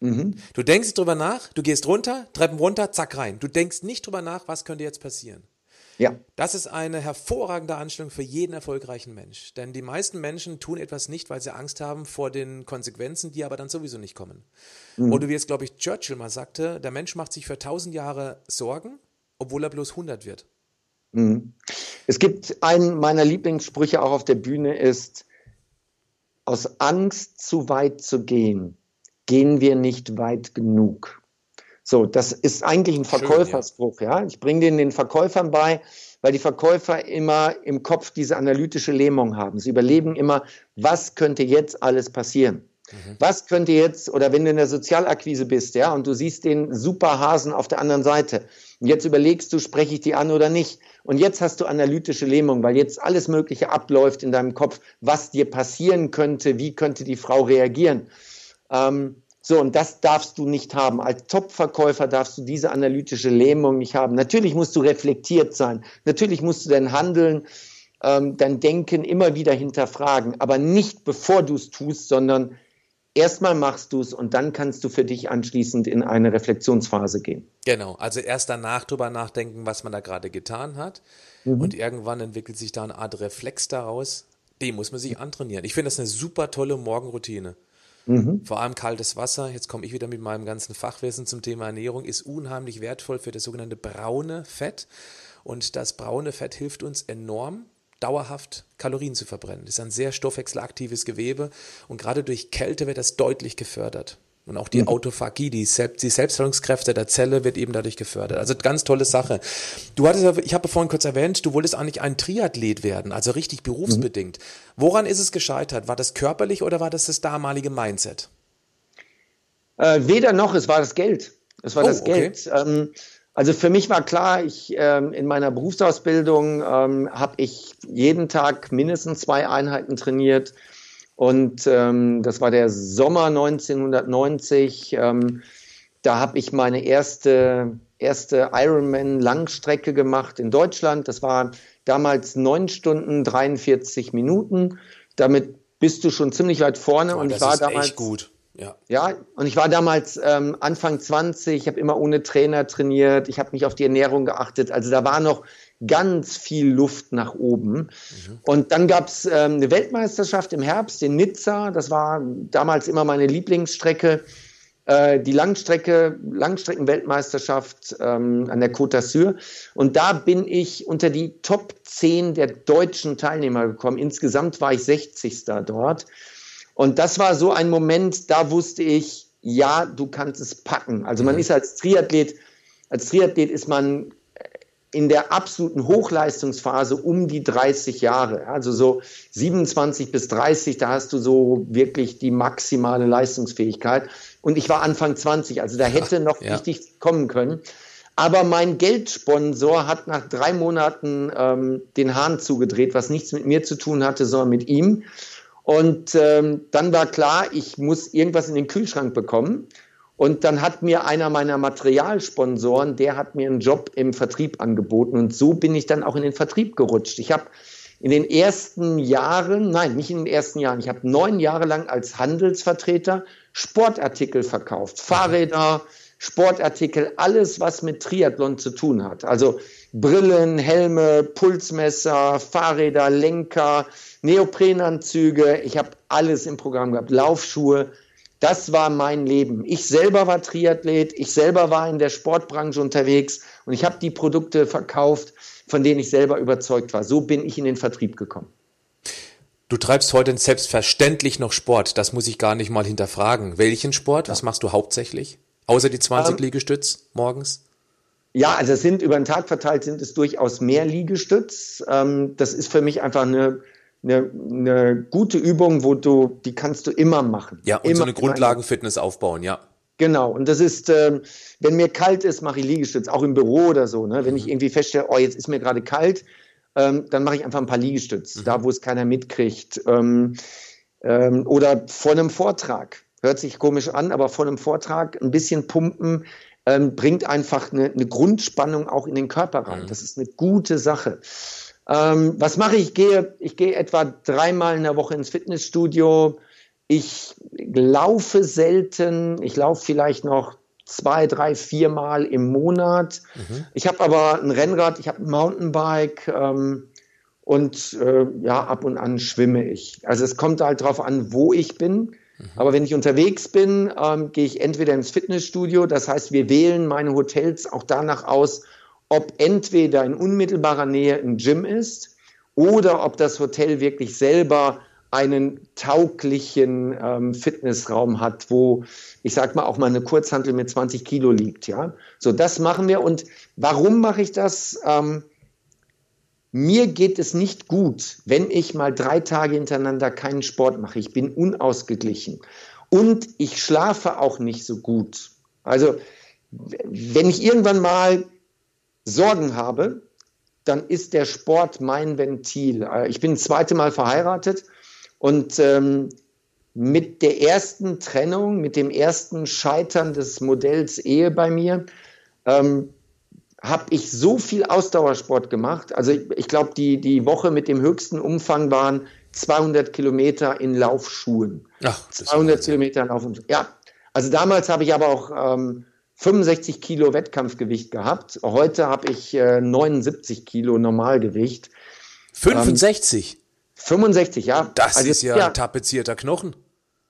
Mhm. Du denkst drüber nach, du gehst runter, Treppen runter, zack rein. Du denkst nicht drüber nach, was könnte jetzt passieren. Ja. Das ist eine hervorragende Anstellung für jeden erfolgreichen Mensch. Denn die meisten Menschen tun etwas nicht, weil sie Angst haben vor den Konsequenzen, die aber dann sowieso nicht kommen. Mhm. Oder wie jetzt, glaube ich, Churchill mal sagte, der Mensch macht sich für tausend Jahre Sorgen, obwohl er bloß 100 wird. Mhm. Es gibt einen meiner Lieblingssprüche auch auf der Bühne ist, aus Angst zu weit zu gehen, gehen wir nicht weit genug. So, das ist eigentlich ein Verkäuferspruch, Schön, ja. ja. Ich bringe den den Verkäufern bei, weil die Verkäufer immer im Kopf diese analytische Lähmung haben. Sie überleben immer, was könnte jetzt alles passieren? Mhm. Was könnte jetzt, oder wenn du in der Sozialakquise bist, ja, und du siehst den Superhasen auf der anderen Seite, und jetzt überlegst du, spreche ich die an oder nicht? Und jetzt hast du analytische Lähmung, weil jetzt alles Mögliche abläuft in deinem Kopf, was dir passieren könnte, wie könnte die Frau reagieren. Ähm, so, und das darfst du nicht haben. Als Top-Verkäufer darfst du diese analytische Lähmung nicht haben. Natürlich musst du reflektiert sein. Natürlich musst du dein Handeln, ähm, dein Denken immer wieder hinterfragen. Aber nicht bevor du es tust, sondern erstmal machst du es und dann kannst du für dich anschließend in eine Reflexionsphase gehen. Genau, also erst danach drüber nachdenken, was man da gerade getan hat. Mhm. Und irgendwann entwickelt sich da eine Art Reflex daraus. Den muss man sich antrainieren. Ich finde das eine super tolle Morgenroutine. Mhm. Vor allem kaltes Wasser, jetzt komme ich wieder mit meinem ganzen Fachwissen zum Thema Ernährung, ist unheimlich wertvoll für das sogenannte braune Fett. Und das braune Fett hilft uns enorm, dauerhaft Kalorien zu verbrennen. Das ist ein sehr stoffwechselaktives Gewebe und gerade durch Kälte wird das deutlich gefördert. Und auch die mhm. Autophagie, die, Selbst, die Selbstheilungskräfte der Zelle wird eben dadurch gefördert. Also ganz tolle Sache. Du hattest, ich habe vorhin kurz erwähnt, du wolltest eigentlich ein Triathlet werden, also richtig berufsbedingt. Mhm. Woran ist es gescheitert? War das körperlich oder war das das damalige Mindset? Äh, weder noch, es war das Geld. Es war oh, das Geld. Okay. Ähm, also für mich war klar, ich ähm, in meiner Berufsausbildung ähm, habe ich jeden Tag mindestens zwei Einheiten trainiert. Und ähm, das war der Sommer 1990. Ähm, da habe ich meine erste, erste Ironman-Langstrecke gemacht in Deutschland. Das war damals neun Stunden 43 Minuten. Damit bist du schon ziemlich weit vorne. Oh, und ich war damals echt gut. Ja. ja, und ich war damals ähm, Anfang 20, ich habe immer ohne Trainer trainiert, ich habe mich auf die Ernährung geachtet. Also da war noch ganz viel Luft nach oben. Mhm. Und dann gab es ähm, eine Weltmeisterschaft im Herbst in Nizza. Das war damals immer meine Lieblingsstrecke. Äh, die Langstrecke, Langstreckenweltmeisterschaft ähm, an der Côte d'Azur. Und da bin ich unter die Top 10 der deutschen Teilnehmer gekommen. Insgesamt war ich 60. dort. Und das war so ein Moment, da wusste ich, ja, du kannst es packen. Also man mhm. ist als Triathlet, als Triathlet ist man in der absoluten Hochleistungsphase um die 30 Jahre. Also so 27 bis 30, da hast du so wirklich die maximale Leistungsfähigkeit. Und ich war Anfang 20, also da hätte noch ja. richtig kommen können. Aber mein Geldsponsor hat nach drei Monaten ähm, den Hahn zugedreht, was nichts mit mir zu tun hatte, sondern mit ihm. Und ähm, dann war klar, ich muss irgendwas in den Kühlschrank bekommen. Und dann hat mir einer meiner Materialsponsoren, der hat mir einen Job im Vertrieb angeboten. Und so bin ich dann auch in den Vertrieb gerutscht. Ich habe in den ersten Jahren, nein, nicht in den ersten Jahren, ich habe neun Jahre lang als Handelsvertreter Sportartikel verkauft. Fahrräder, Sportartikel, alles, was mit Triathlon zu tun hat. Also Brillen, Helme, Pulsmesser, Fahrräder, Lenker, Neoprenanzüge. Ich habe alles im Programm gehabt. Laufschuhe. Das war mein Leben. Ich selber war Triathlet, ich selber war in der Sportbranche unterwegs und ich habe die Produkte verkauft, von denen ich selber überzeugt war. So bin ich in den Vertrieb gekommen. Du treibst heute selbstverständlich noch Sport. Das muss ich gar nicht mal hinterfragen. Welchen Sport? Was machst du hauptsächlich? Außer die 20 ähm, Liegestütz morgens? Ja, also es sind über den Tag verteilt sind es durchaus mehr Liegestütz. Ähm, das ist für mich einfach eine eine, eine gute Übung, wo du, die kannst du immer machen. Ja, und immer, so eine Grundlagenfitness aufbauen, ja. Genau, und das ist, ähm, wenn mir kalt ist, mache ich Liegestütz, auch im Büro oder so. Ne? Wenn ich mhm. irgendwie feststelle, oh, jetzt ist mir gerade kalt, ähm, dann mache ich einfach ein paar Liegestütz, mhm. da wo es keiner mitkriegt. Ähm, ähm, oder vor einem Vortrag. Hört sich komisch an, aber vor einem Vortrag ein bisschen pumpen ähm, bringt einfach eine, eine Grundspannung auch in den Körper rein. Mhm. Das ist eine gute Sache. Ähm, was mache ich? Ich gehe, ich gehe etwa dreimal in der Woche ins Fitnessstudio. Ich laufe selten. Ich laufe vielleicht noch zwei, drei, viermal im Monat. Mhm. Ich habe aber ein Rennrad, ich habe ein Mountainbike ähm, und äh, ja, ab und an schwimme ich. Also es kommt halt drauf an, wo ich bin. Mhm. Aber wenn ich unterwegs bin, ähm, gehe ich entweder ins Fitnessstudio. Das heißt, wir wählen meine Hotels auch danach aus, ob entweder in unmittelbarer Nähe ein Gym ist oder ob das Hotel wirklich selber einen tauglichen ähm, Fitnessraum hat, wo ich sag mal auch mal eine Kurzhantel mit 20 Kilo liegt. Ja, so das machen wir. Und warum mache ich das? Ähm, mir geht es nicht gut, wenn ich mal drei Tage hintereinander keinen Sport mache. Ich bin unausgeglichen. Und ich schlafe auch nicht so gut. Also, wenn ich irgendwann mal Sorgen habe, dann ist der Sport mein Ventil. Äh, ich bin das zweite Mal verheiratet und ähm, mit der ersten Trennung, mit dem ersten Scheitern des Modells Ehe bei mir, ähm, habe ich so viel Ausdauersport gemacht. Also ich, ich glaube, die, die Woche mit dem höchsten Umfang waren 200 Kilometer in Laufschuhen. Ach, 200 Kilometer in Laufschuhen. Ja, also damals habe ich aber auch ähm, 65 Kilo Wettkampfgewicht gehabt. Heute habe ich äh, 79 Kilo Normalgewicht. 65? Ähm, 65, ja. Das also, ist ja, ja, ein tapezierter Knochen.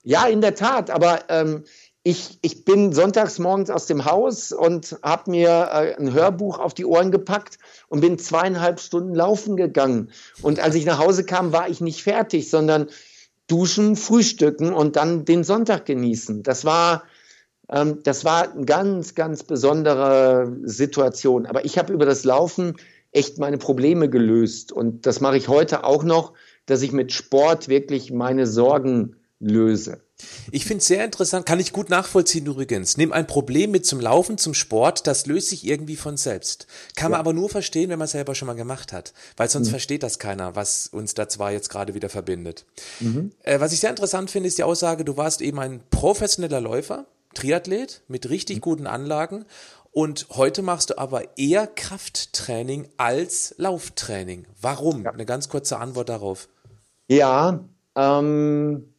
Ja, in der Tat. Aber ähm, ich, ich bin sonntags morgens aus dem Haus und habe mir äh, ein Hörbuch auf die Ohren gepackt und bin zweieinhalb Stunden laufen gegangen. Und als ich nach Hause kam, war ich nicht fertig, sondern duschen, frühstücken und dann den Sonntag genießen. Das war ähm, das war eine ganz, ganz besondere Situation. Aber ich habe über das Laufen echt meine Probleme gelöst. Und das mache ich heute auch noch, dass ich mit Sport wirklich meine Sorgen löse. Ich finde es sehr interessant, kann ich gut nachvollziehen übrigens. Nimm ein Problem mit zum Laufen, zum Sport, das löst sich irgendwie von selbst. Kann ja. man aber nur verstehen, wenn man es selber schon mal gemacht hat, weil sonst mhm. versteht das keiner, was uns da zwar jetzt gerade wieder verbindet. Mhm. Äh, was ich sehr interessant finde, ist die Aussage, du warst eben ein professioneller Läufer, Triathlet mit richtig guten Anlagen und heute machst du aber eher Krafttraining als Lauftraining. Warum? Ja. Eine ganz kurze Antwort darauf. Ja, ähm,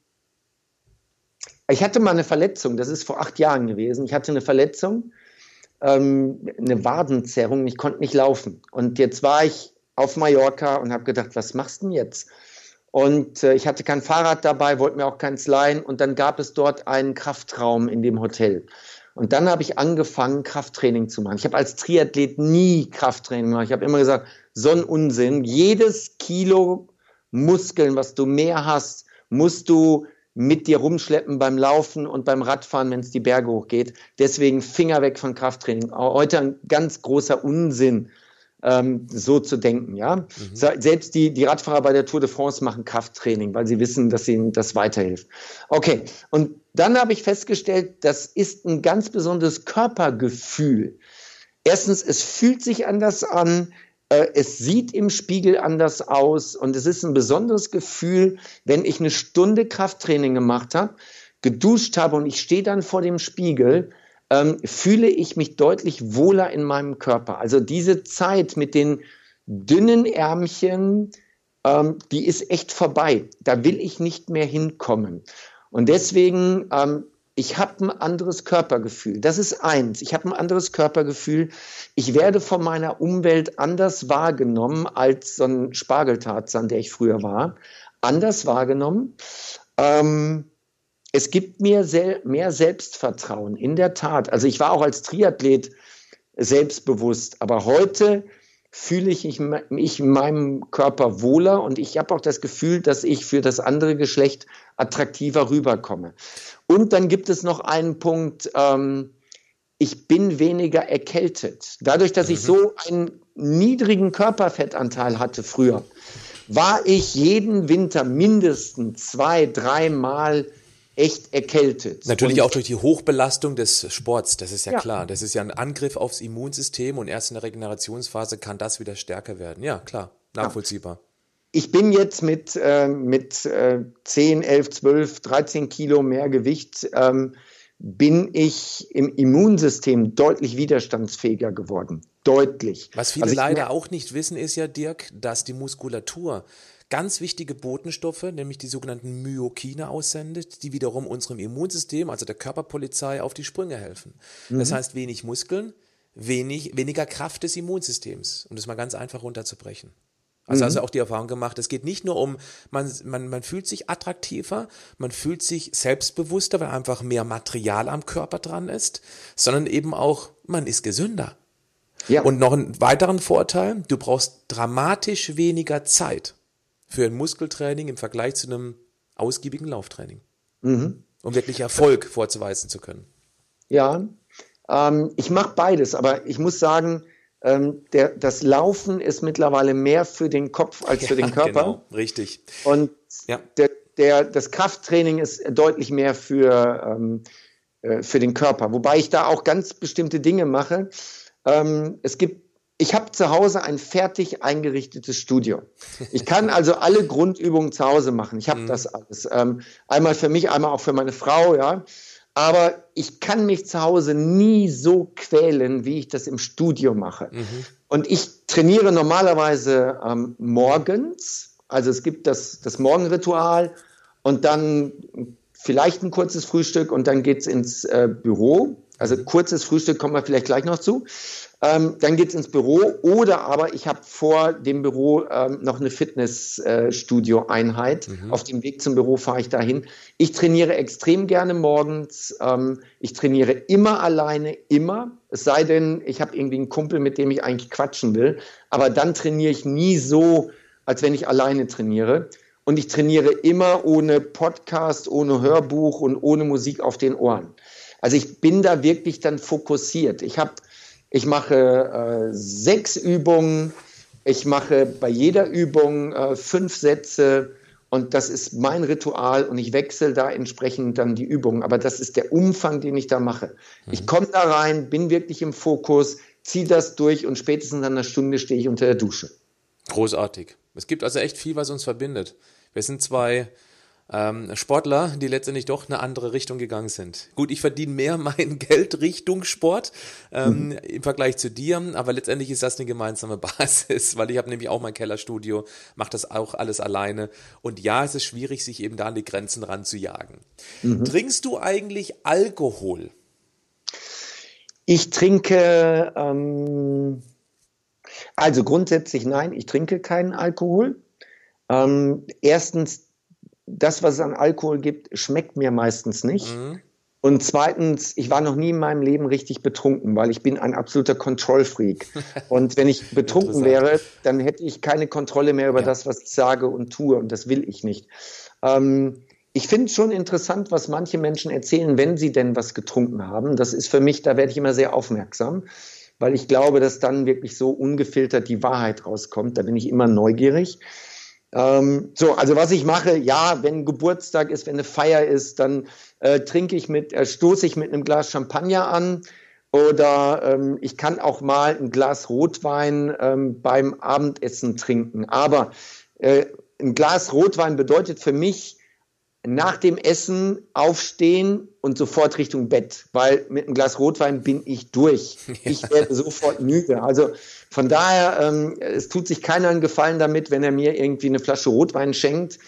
ich hatte mal eine Verletzung, das ist vor acht Jahren gewesen. Ich hatte eine Verletzung, ähm, eine Wadenzerrung, ich konnte nicht laufen. Und jetzt war ich auf Mallorca und habe gedacht, was machst du denn jetzt? Und äh, ich hatte kein Fahrrad dabei, wollte mir auch keins leihen. Und dann gab es dort einen Kraftraum in dem Hotel. Und dann habe ich angefangen, Krafttraining zu machen. Ich habe als Triathlet nie Krafttraining gemacht. Ich habe immer gesagt, so ein Unsinn. Jedes Kilo Muskeln, was du mehr hast, musst du mit dir rumschleppen beim Laufen und beim Radfahren, wenn es die Berge hochgeht. Deswegen Finger weg von Krafttraining. Heute ein ganz großer Unsinn ähm, so zu denken. Ja? Mhm. Selbst die, die Radfahrer bei der Tour de France machen Krafttraining, weil sie wissen, dass ihnen das weiterhilft. Okay, und dann habe ich festgestellt, das ist ein ganz besonderes Körpergefühl. Erstens, es fühlt sich anders an, es sieht im Spiegel anders aus und es ist ein besonderes Gefühl, wenn ich eine Stunde Krafttraining gemacht habe, geduscht habe und ich stehe dann vor dem Spiegel ähm, fühle ich mich deutlich wohler in meinem Körper. Also diese Zeit mit den dünnen Ärmchen, ähm, die ist echt vorbei. Da will ich nicht mehr hinkommen. Und deswegen, ähm, ich habe ein anderes Körpergefühl. Das ist eins. Ich habe ein anderes Körpergefühl. Ich werde von meiner Umwelt anders wahrgenommen als so ein Spargeltarzan, der ich früher war. Anders wahrgenommen. Ähm, es gibt mir sel mehr Selbstvertrauen, in der Tat. Also ich war auch als Triathlet selbstbewusst, aber heute fühle ich mich in meinem Körper wohler und ich habe auch das Gefühl, dass ich für das andere Geschlecht attraktiver rüberkomme. Und dann gibt es noch einen Punkt, ähm, ich bin weniger erkältet. Dadurch, dass ich mhm. so einen niedrigen Körperfettanteil hatte früher, war ich jeden Winter mindestens zwei, dreimal echt erkältet. Natürlich und auch durch die Hochbelastung des Sports, das ist ja, ja, klar. Das ist ja ein Angriff aufs Immunsystem und erst in der Regenerationsphase kann das wieder stärker werden. Ja, klar, nachvollziehbar. Ich bin jetzt mit, äh, mit äh, 10, 11, 12, 13 Kilo mehr Gewicht, ähm, bin ich im Immunsystem deutlich widerstandsfähiger geworden. Deutlich. Was viele also leider auch nicht wissen, ist ja, Dirk, dass die Muskulatur ganz wichtige Botenstoffe, nämlich die sogenannten Myokine aussendet, die wiederum unserem Immunsystem, also der Körperpolizei, auf die Sprünge helfen. Mhm. Das heißt, wenig Muskeln, wenig, weniger Kraft des Immunsystems, um das mal ganz einfach runterzubrechen. Also, mhm. also auch die Erfahrung gemacht, es geht nicht nur um, man, man, man fühlt sich attraktiver, man fühlt sich selbstbewusster, weil einfach mehr Material am Körper dran ist, sondern eben auch, man ist gesünder. Ja. Und noch einen weiteren Vorteil, du brauchst dramatisch weniger Zeit für ein Muskeltraining im Vergleich zu einem ausgiebigen Lauftraining, mhm. um wirklich Erfolg vorzuweisen zu können. Ja, ähm, ich mache beides, aber ich muss sagen, ähm, der, das Laufen ist mittlerweile mehr für den Kopf als ja, für den Körper. Genau, richtig. Und ja. der, der, das Krafttraining ist deutlich mehr für, ähm, äh, für den Körper. Wobei ich da auch ganz bestimmte Dinge mache. Ähm, es gibt ich habe zu Hause ein fertig eingerichtetes Studio. Ich kann also alle Grundübungen zu Hause machen. Ich habe mhm. das alles. Ähm, einmal für mich, einmal auch für meine Frau, ja. Aber ich kann mich zu Hause nie so quälen, wie ich das im Studio mache. Mhm. Und ich trainiere normalerweise ähm, morgens. Also es gibt das, das Morgenritual und dann vielleicht ein kurzes Frühstück und dann geht's ins äh, Büro. Also kurzes Frühstück kommen wir vielleicht gleich noch zu. Ähm, dann geht's ins Büro oder aber ich habe vor dem Büro ähm, noch eine Fitnessstudio-Einheit. Mhm. Auf dem Weg zum Büro fahre ich dahin. Ich trainiere extrem gerne morgens. Ähm, ich trainiere immer alleine, immer. Es sei denn, ich habe irgendwie einen Kumpel, mit dem ich eigentlich quatschen will. Aber dann trainiere ich nie so, als wenn ich alleine trainiere. Und ich trainiere immer ohne Podcast, ohne Hörbuch und ohne Musik auf den Ohren. Also ich bin da wirklich dann fokussiert. Ich habe ich mache äh, sechs Übungen. Ich mache bei jeder Übung äh, fünf Sätze. Und das ist mein Ritual und ich wechsle da entsprechend dann die Übungen. Aber das ist der Umfang, den ich da mache. Mhm. Ich komme da rein, bin wirklich im Fokus, ziehe das durch und spätestens nach einer Stunde stehe ich unter der Dusche. Großartig. Es gibt also echt viel, was uns verbindet. Wir sind zwei ähm, Sportler, die letztendlich doch eine andere Richtung gegangen sind. Gut, ich verdiene mehr mein Geld Richtung Sport ähm, mhm. im Vergleich zu dir, aber letztendlich ist das eine gemeinsame Basis, weil ich habe nämlich auch mein Kellerstudio, mache das auch alles alleine und ja, es ist schwierig, sich eben da an die Grenzen ranzujagen. Mhm. Trinkst du eigentlich Alkohol? Ich trinke, ähm, also grundsätzlich nein, ich trinke keinen Alkohol. Ähm, erstens das, was es an Alkohol gibt, schmeckt mir meistens nicht. Mhm. Und zweitens, ich war noch nie in meinem Leben richtig betrunken, weil ich bin ein absoluter Kontrollfreak. Und wenn ich betrunken wäre, dann hätte ich keine Kontrolle mehr über ja. das, was ich sage und tue. Und das will ich nicht. Ähm, ich finde es schon interessant, was manche Menschen erzählen, wenn sie denn was getrunken haben. Das ist für mich, da werde ich immer sehr aufmerksam, weil ich glaube, dass dann wirklich so ungefiltert die Wahrheit rauskommt. Da bin ich immer neugierig. Ähm, so, also was ich mache, ja, wenn Geburtstag ist, wenn eine Feier ist, dann äh, trinke ich mit, äh, stoße ich mit einem Glas Champagner an oder ähm, ich kann auch mal ein Glas Rotwein ähm, beim Abendessen trinken. Aber äh, ein Glas Rotwein bedeutet für mich nach dem Essen aufstehen und sofort Richtung Bett, weil mit einem Glas Rotwein bin ich durch. Ich werde sofort müde. Also von daher, ähm, es tut sich keiner einen Gefallen damit, wenn er mir irgendwie eine Flasche Rotwein schenkt.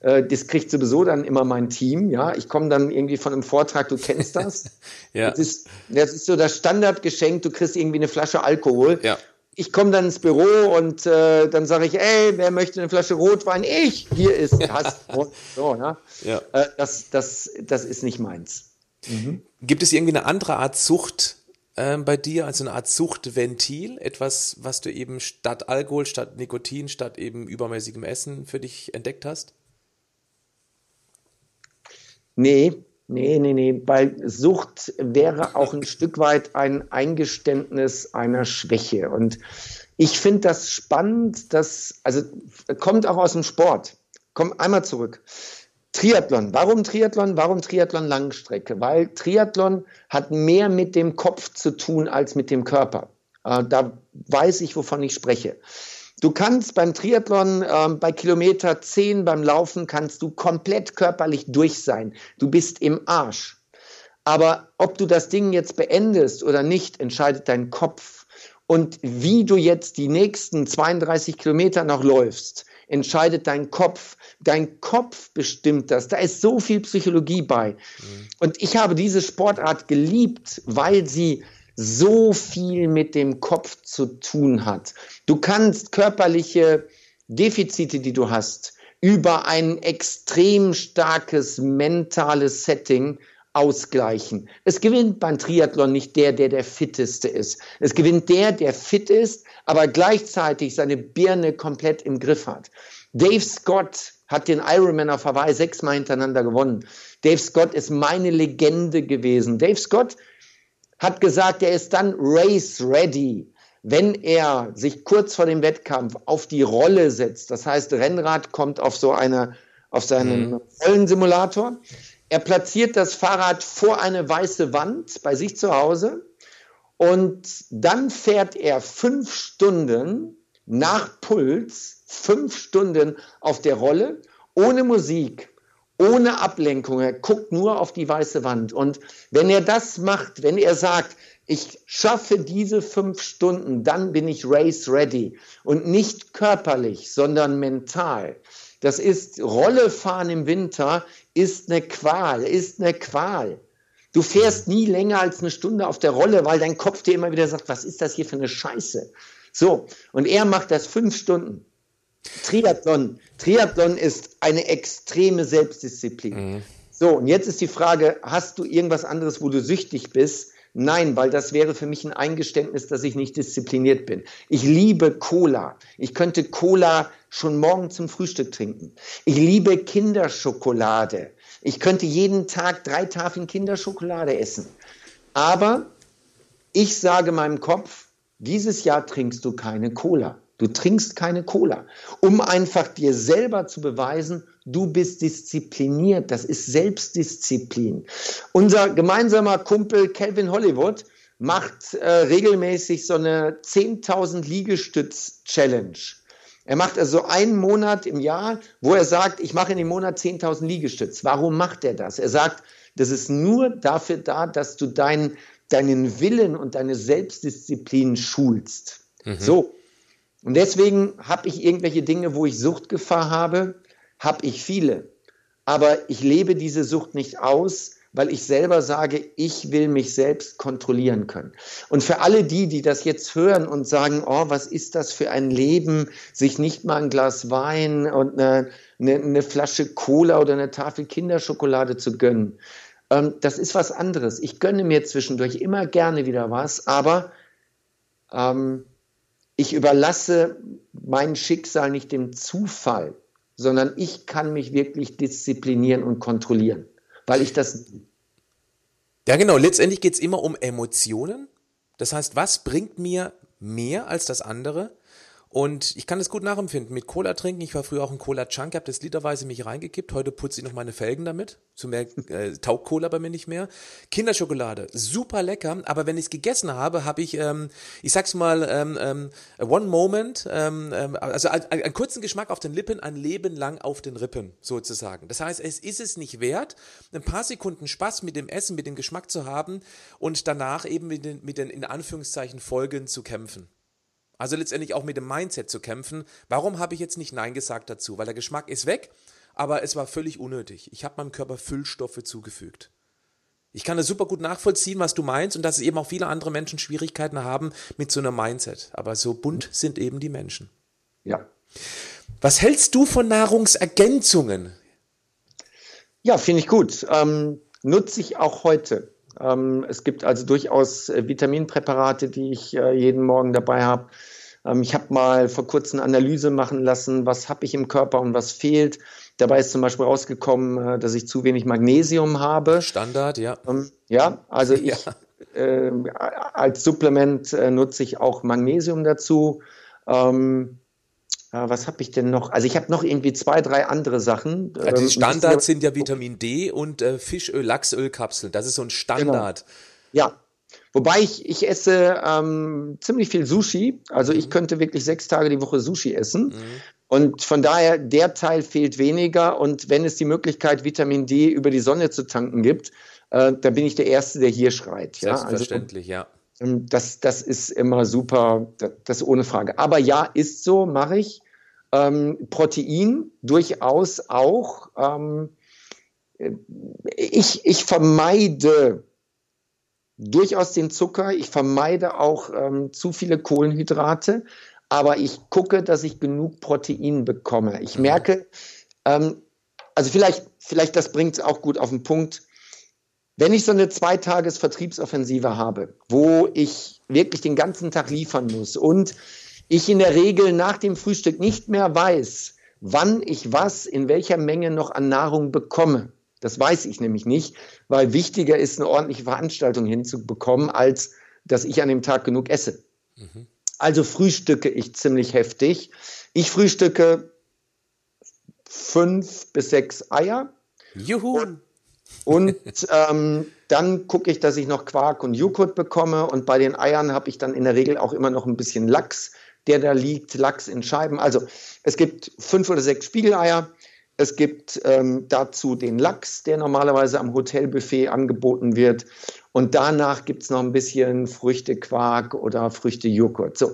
Äh, das kriegt sowieso dann immer mein Team. Ja, ich komme dann irgendwie von einem Vortrag, du kennst das. ja. Das ist, das ist so das Standardgeschenk, du kriegst irgendwie eine Flasche Alkohol. Ja ich komme dann ins Büro und äh, dann sage ich, ey, wer möchte eine Flasche Rotwein? Ich, hier ist das. so, ne? ja. Äh, das, das, das ist nicht meins. Mhm. Gibt es irgendwie eine andere Art Sucht äh, bei dir, also eine Art Suchtventil? Etwas, was du eben statt Alkohol, statt Nikotin, statt eben übermäßigem Essen für dich entdeckt hast? Nee, Nee, nee, nee, weil Sucht wäre auch ein Stück weit ein Eingeständnis einer Schwäche. Und ich finde das spannend, dass, also kommt auch aus dem Sport. Komm einmal zurück. Triathlon. Warum Triathlon? Warum Triathlon Langstrecke? Weil Triathlon hat mehr mit dem Kopf zu tun als mit dem Körper. Äh, da weiß ich, wovon ich spreche. Du kannst beim Triathlon ähm, bei Kilometer 10 beim Laufen kannst du komplett körperlich durch sein. Du bist im Arsch. Aber ob du das Ding jetzt beendest oder nicht, entscheidet dein Kopf. Und wie du jetzt die nächsten 32 Kilometer noch läufst, entscheidet dein Kopf. Dein Kopf bestimmt das. Da ist so viel Psychologie bei. Mhm. Und ich habe diese Sportart geliebt, weil sie so viel mit dem Kopf zu tun hat. Du kannst körperliche Defizite, die du hast, über ein extrem starkes mentales Setting ausgleichen. Es gewinnt beim Triathlon nicht der, der der fitteste ist. Es gewinnt der, der fit ist, aber gleichzeitig seine Birne komplett im Griff hat. Dave Scott hat den Ironman auf Hawaii sechsmal hintereinander gewonnen. Dave Scott ist meine Legende gewesen. Dave Scott hat gesagt, er ist dann race ready, wenn er sich kurz vor dem Wettkampf auf die Rolle setzt. Das heißt, Rennrad kommt auf so eine auf seinem mhm. Rollensimulator. Er platziert das Fahrrad vor eine weiße Wand bei sich zu Hause und dann fährt er fünf Stunden nach Puls, fünf Stunden auf der Rolle, ohne Musik, ohne Ablenkung. Er guckt nur auf die weiße Wand. Und wenn er das macht, wenn er sagt, ich schaffe diese fünf Stunden, dann bin ich race ready. Und nicht körperlich, sondern mental. Das ist Rolle fahren im Winter ist eine Qual, ist eine Qual. Du fährst nie länger als eine Stunde auf der Rolle, weil dein Kopf dir immer wieder sagt, was ist das hier für eine Scheiße? So, und er macht das fünf Stunden. Triathlon. Triathlon ist eine extreme Selbstdisziplin. Mhm. So, und jetzt ist die Frage, hast du irgendwas anderes, wo du süchtig bist? Nein, weil das wäre für mich ein Eingeständnis, dass ich nicht diszipliniert bin. Ich liebe Cola. Ich könnte Cola schon morgen zum Frühstück trinken. Ich liebe Kinderschokolade. Ich könnte jeden Tag drei Tafeln Kinderschokolade essen. Aber ich sage meinem Kopf, dieses Jahr trinkst du keine Cola. Du trinkst keine Cola, um einfach dir selber zu beweisen, du bist diszipliniert. Das ist Selbstdisziplin. Unser gemeinsamer Kumpel Calvin Hollywood macht äh, regelmäßig so eine 10.000 Liegestütz-Challenge. Er macht also einen Monat im Jahr, wo er sagt, ich mache in dem Monat 10.000 Liegestütz. Warum macht er das? Er sagt, das ist nur dafür da, dass du deinen, deinen Willen und deine Selbstdisziplin schulst. Mhm. So, und deswegen habe ich irgendwelche Dinge, wo ich Suchtgefahr habe, habe ich viele. Aber ich lebe diese Sucht nicht aus, weil ich selber sage, ich will mich selbst kontrollieren können. Und für alle die, die das jetzt hören und sagen, oh, was ist das für ein Leben, sich nicht mal ein Glas Wein und eine, eine, eine Flasche Cola oder eine Tafel Kinderschokolade zu gönnen, ähm, das ist was anderes. Ich gönne mir zwischendurch immer gerne wieder was, aber ähm, ich überlasse mein Schicksal nicht dem Zufall, sondern ich kann mich wirklich disziplinieren und kontrollieren, weil ich das. Ja, genau. Letztendlich geht es immer um Emotionen. Das heißt, was bringt mir mehr als das andere? Und ich kann das gut nachempfinden. Mit Cola trinken, ich war früher auch ein Cola-Chunk, habe das literweise mich reingekippt. Heute putze ich noch meine Felgen damit. Zu mehr äh, taugt Cola bei mir nicht mehr. Kinderschokolade, super lecker. Aber wenn ich es gegessen habe, habe ich, ähm, ich sag's mal, ähm, ähm, one moment, ähm, ähm, also einen kurzen Geschmack auf den Lippen, ein Leben lang auf den Rippen, sozusagen. Das heißt, es ist es nicht wert, ein paar Sekunden Spaß mit dem Essen, mit dem Geschmack zu haben und danach eben mit den, mit den in Anführungszeichen Folgen zu kämpfen. Also letztendlich auch mit dem Mindset zu kämpfen. Warum habe ich jetzt nicht Nein gesagt dazu? Weil der Geschmack ist weg, aber es war völlig unnötig. Ich habe meinem Körper Füllstoffe zugefügt. Ich kann das super gut nachvollziehen, was du meinst und dass eben auch viele andere Menschen Schwierigkeiten haben mit so einem Mindset. Aber so bunt sind eben die Menschen. Ja. Was hältst du von Nahrungsergänzungen? Ja, finde ich gut. Ähm, nutze ich auch heute. Ähm, es gibt also durchaus äh, Vitaminpräparate, die ich äh, jeden Morgen dabei habe. Ähm, ich habe mal vor kurzem eine Analyse machen lassen, was habe ich im Körper und was fehlt. Dabei ist zum Beispiel rausgekommen, äh, dass ich zu wenig Magnesium habe. Standard, ja. Ähm, ja, also ich ja. Als Supplement nutze ich auch Magnesium dazu. Ähm, was habe ich denn noch? Also ich habe noch irgendwie zwei, drei andere Sachen. Ja, die ähm, Standards sind ja Vitamin D und äh, Fischöl, Lachsölkapseln. Das ist so ein Standard. Genau. Ja, Wobei ich, ich esse ähm, ziemlich viel Sushi. Also ich mhm. könnte wirklich sechs Tage die Woche Sushi essen. Mhm. Und von daher, der Teil fehlt weniger. Und wenn es die Möglichkeit, Vitamin D über die Sonne zu tanken gibt, äh, dann bin ich der Erste, der hier schreit. Ja? Also, Selbstverständlich, ja. Ähm, das, das ist immer super, das, das ohne Frage. Aber ja, ist so, mache ich. Ähm, Protein durchaus auch. Ähm, ich, ich vermeide durchaus den Zucker, ich vermeide auch ähm, zu viele Kohlenhydrate, aber ich gucke, dass ich genug Protein bekomme. Ich mhm. merke, ähm, also vielleicht, vielleicht das bringt es auch gut auf den Punkt, wenn ich so eine Zweitages-Vertriebsoffensive habe, wo ich wirklich den ganzen Tag liefern muss und ich in der Regel nach dem Frühstück nicht mehr weiß, wann ich was in welcher Menge noch an Nahrung bekomme. Das weiß ich nämlich nicht, weil wichtiger ist, eine ordentliche Veranstaltung hinzubekommen, als dass ich an dem Tag genug esse. Mhm. Also frühstücke ich ziemlich heftig. Ich frühstücke fünf bis sechs Eier. Juhu! Und, und ähm, dann gucke ich, dass ich noch Quark und Joghurt bekomme. Und bei den Eiern habe ich dann in der Regel auch immer noch ein bisschen Lachs, der da liegt, Lachs in Scheiben. Also es gibt fünf oder sechs Spiegeleier. Es gibt ähm, dazu den Lachs, der normalerweise am Hotelbuffet angeboten wird. Und danach gibt es noch ein bisschen Früchtequark oder Früchtejoghurt. So,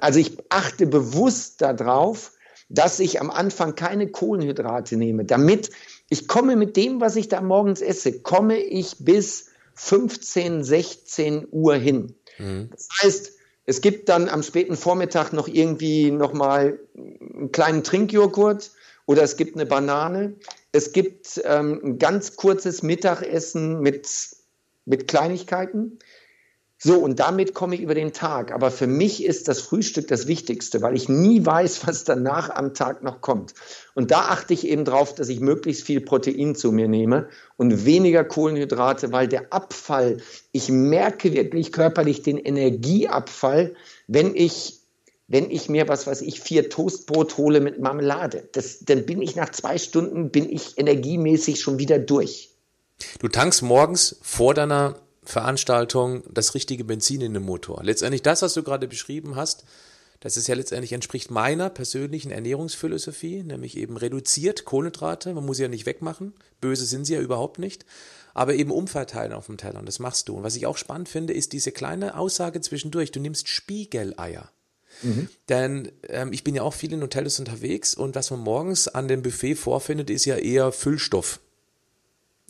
also ich achte bewusst darauf, dass ich am Anfang keine Kohlenhydrate nehme, damit ich komme mit dem, was ich da morgens esse, komme ich bis 15, 16 Uhr hin. Mhm. Das heißt, es gibt dann am späten Vormittag noch irgendwie noch mal einen kleinen Trinkjoghurt oder es gibt eine Banane. Es gibt ähm, ein ganz kurzes Mittagessen mit, mit Kleinigkeiten. So, und damit komme ich über den Tag. Aber für mich ist das Frühstück das Wichtigste, weil ich nie weiß, was danach am Tag noch kommt. Und da achte ich eben drauf, dass ich möglichst viel Protein zu mir nehme und weniger Kohlenhydrate, weil der Abfall, ich merke wirklich körperlich den Energieabfall, wenn ich wenn ich mir, was weiß ich, vier Toastbrot hole mit Marmelade. Das, dann bin ich nach zwei Stunden, bin ich energiemäßig schon wieder durch. Du tankst morgens vor deiner Veranstaltung das richtige Benzin in den Motor. Letztendlich das, was du gerade beschrieben hast, das ist ja letztendlich entspricht meiner persönlichen Ernährungsphilosophie, nämlich eben reduziert Kohlenhydrate, man muss sie ja nicht wegmachen, böse sind sie ja überhaupt nicht, aber eben umverteilen auf dem Teller und das machst du. Und was ich auch spannend finde, ist diese kleine Aussage zwischendurch, du nimmst Spiegeleier. Mhm. Denn ähm, ich bin ja auch viel in Hotels unterwegs und was man morgens an dem Buffet vorfindet, ist ja eher Füllstoff.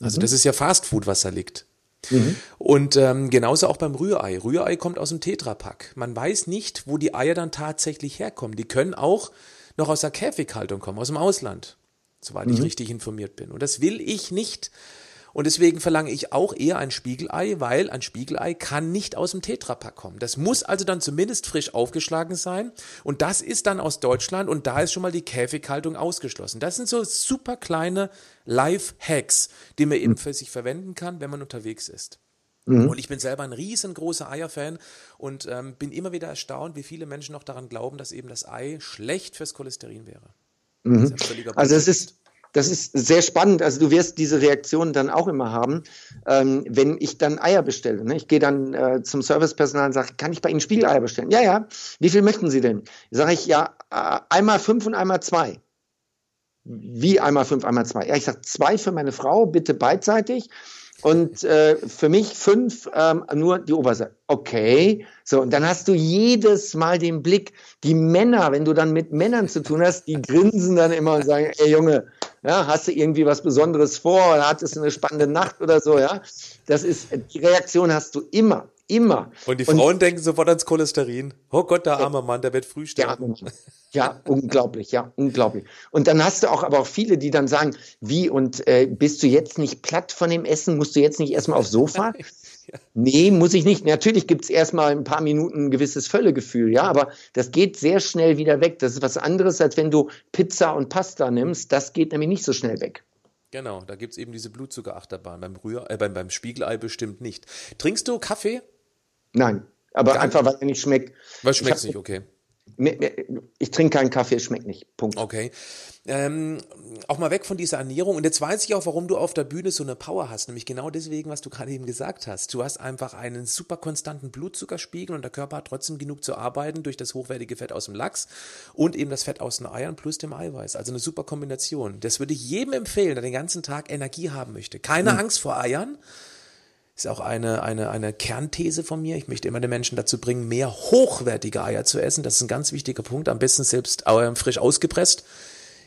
Also mhm. das ist ja Fastfood, was da liegt. Mhm. Und ähm, genauso auch beim Rührei. Rührei kommt aus dem Tetrapack. Man weiß nicht, wo die Eier dann tatsächlich herkommen. Die können auch noch aus der Käfighaltung kommen, aus dem Ausland, soweit mhm. ich richtig informiert bin. Und das will ich nicht. Und deswegen verlange ich auch eher ein Spiegelei, weil ein Spiegelei kann nicht aus dem Tetrapack kommen. Das muss also dann zumindest frisch aufgeschlagen sein. Und das ist dann aus Deutschland und da ist schon mal die Käfighaltung ausgeschlossen. Das sind so super kleine Life-Hacks, die man eben für sich verwenden kann, wenn man unterwegs ist. Mhm. Und ich bin selber ein riesengroßer Eierfan und ähm, bin immer wieder erstaunt, wie viele Menschen noch daran glauben, dass eben das Ei schlecht fürs Cholesterin wäre. Mhm. Also es ist, das ist sehr spannend. Also du wirst diese Reaktion dann auch immer haben, ähm, wenn ich dann Eier bestelle. Ne? Ich gehe dann äh, zum Servicepersonal und sage, kann ich bei Ihnen Spiegeleier bestellen? Ja, ja. Wie viel möchten Sie denn? Sage ich, ja, äh, einmal fünf und einmal zwei. Wie einmal fünf, einmal zwei? Ja, ich sage zwei für meine Frau, bitte beidseitig. Und äh, für mich fünf ähm, nur die Oberseite. Okay. So, und dann hast du jedes Mal den Blick, die Männer, wenn du dann mit Männern zu tun hast, die grinsen dann immer und sagen, ey Junge, ja, hast du irgendwie was Besonderes vor oder hattest du eine spannende Nacht oder so, ja? Das ist, die Reaktion hast du immer, immer. Und die Frauen und, denken sofort ans Cholesterin. Oh Gott, der arme Mann, der wird früh sterben. Ja, ja, unglaublich, ja, unglaublich. Und dann hast du auch aber auch viele, die dann sagen, wie, und äh, bist du jetzt nicht platt von dem Essen? Musst du jetzt nicht erstmal aufs Sofa? Nee, muss ich nicht. Natürlich gibt es erstmal ein paar Minuten ein gewisses Völlegefühl, ja, aber das geht sehr schnell wieder weg. Das ist was anderes, als wenn du Pizza und Pasta nimmst. Das geht nämlich nicht so schnell weg. Genau, da gibt es eben diese Blutzuckerachterbahn. Beim, Rühr äh, beim, beim Spiegelei bestimmt nicht. Trinkst du Kaffee? Nein, aber Gar einfach, weil er nicht schmeckt. Weil schmeckt nicht, okay. Ich trinke keinen Kaffee, es schmeckt nicht. Punkt. Okay. Ähm, auch mal weg von dieser Ernährung. Und jetzt weiß ich auch, warum du auf der Bühne so eine Power hast. Nämlich genau deswegen, was du gerade eben gesagt hast. Du hast einfach einen super konstanten Blutzuckerspiegel und der Körper hat trotzdem genug zu arbeiten durch das hochwertige Fett aus dem Lachs und eben das Fett aus den Eiern plus dem Eiweiß. Also eine super Kombination. Das würde ich jedem empfehlen, der den ganzen Tag Energie haben möchte. Keine mhm. Angst vor Eiern ist auch eine, eine, eine Kernthese von mir. Ich möchte immer den Menschen dazu bringen, mehr hochwertige Eier zu essen. Das ist ein ganz wichtiger Punkt. Am besten selbst frisch ausgepresst.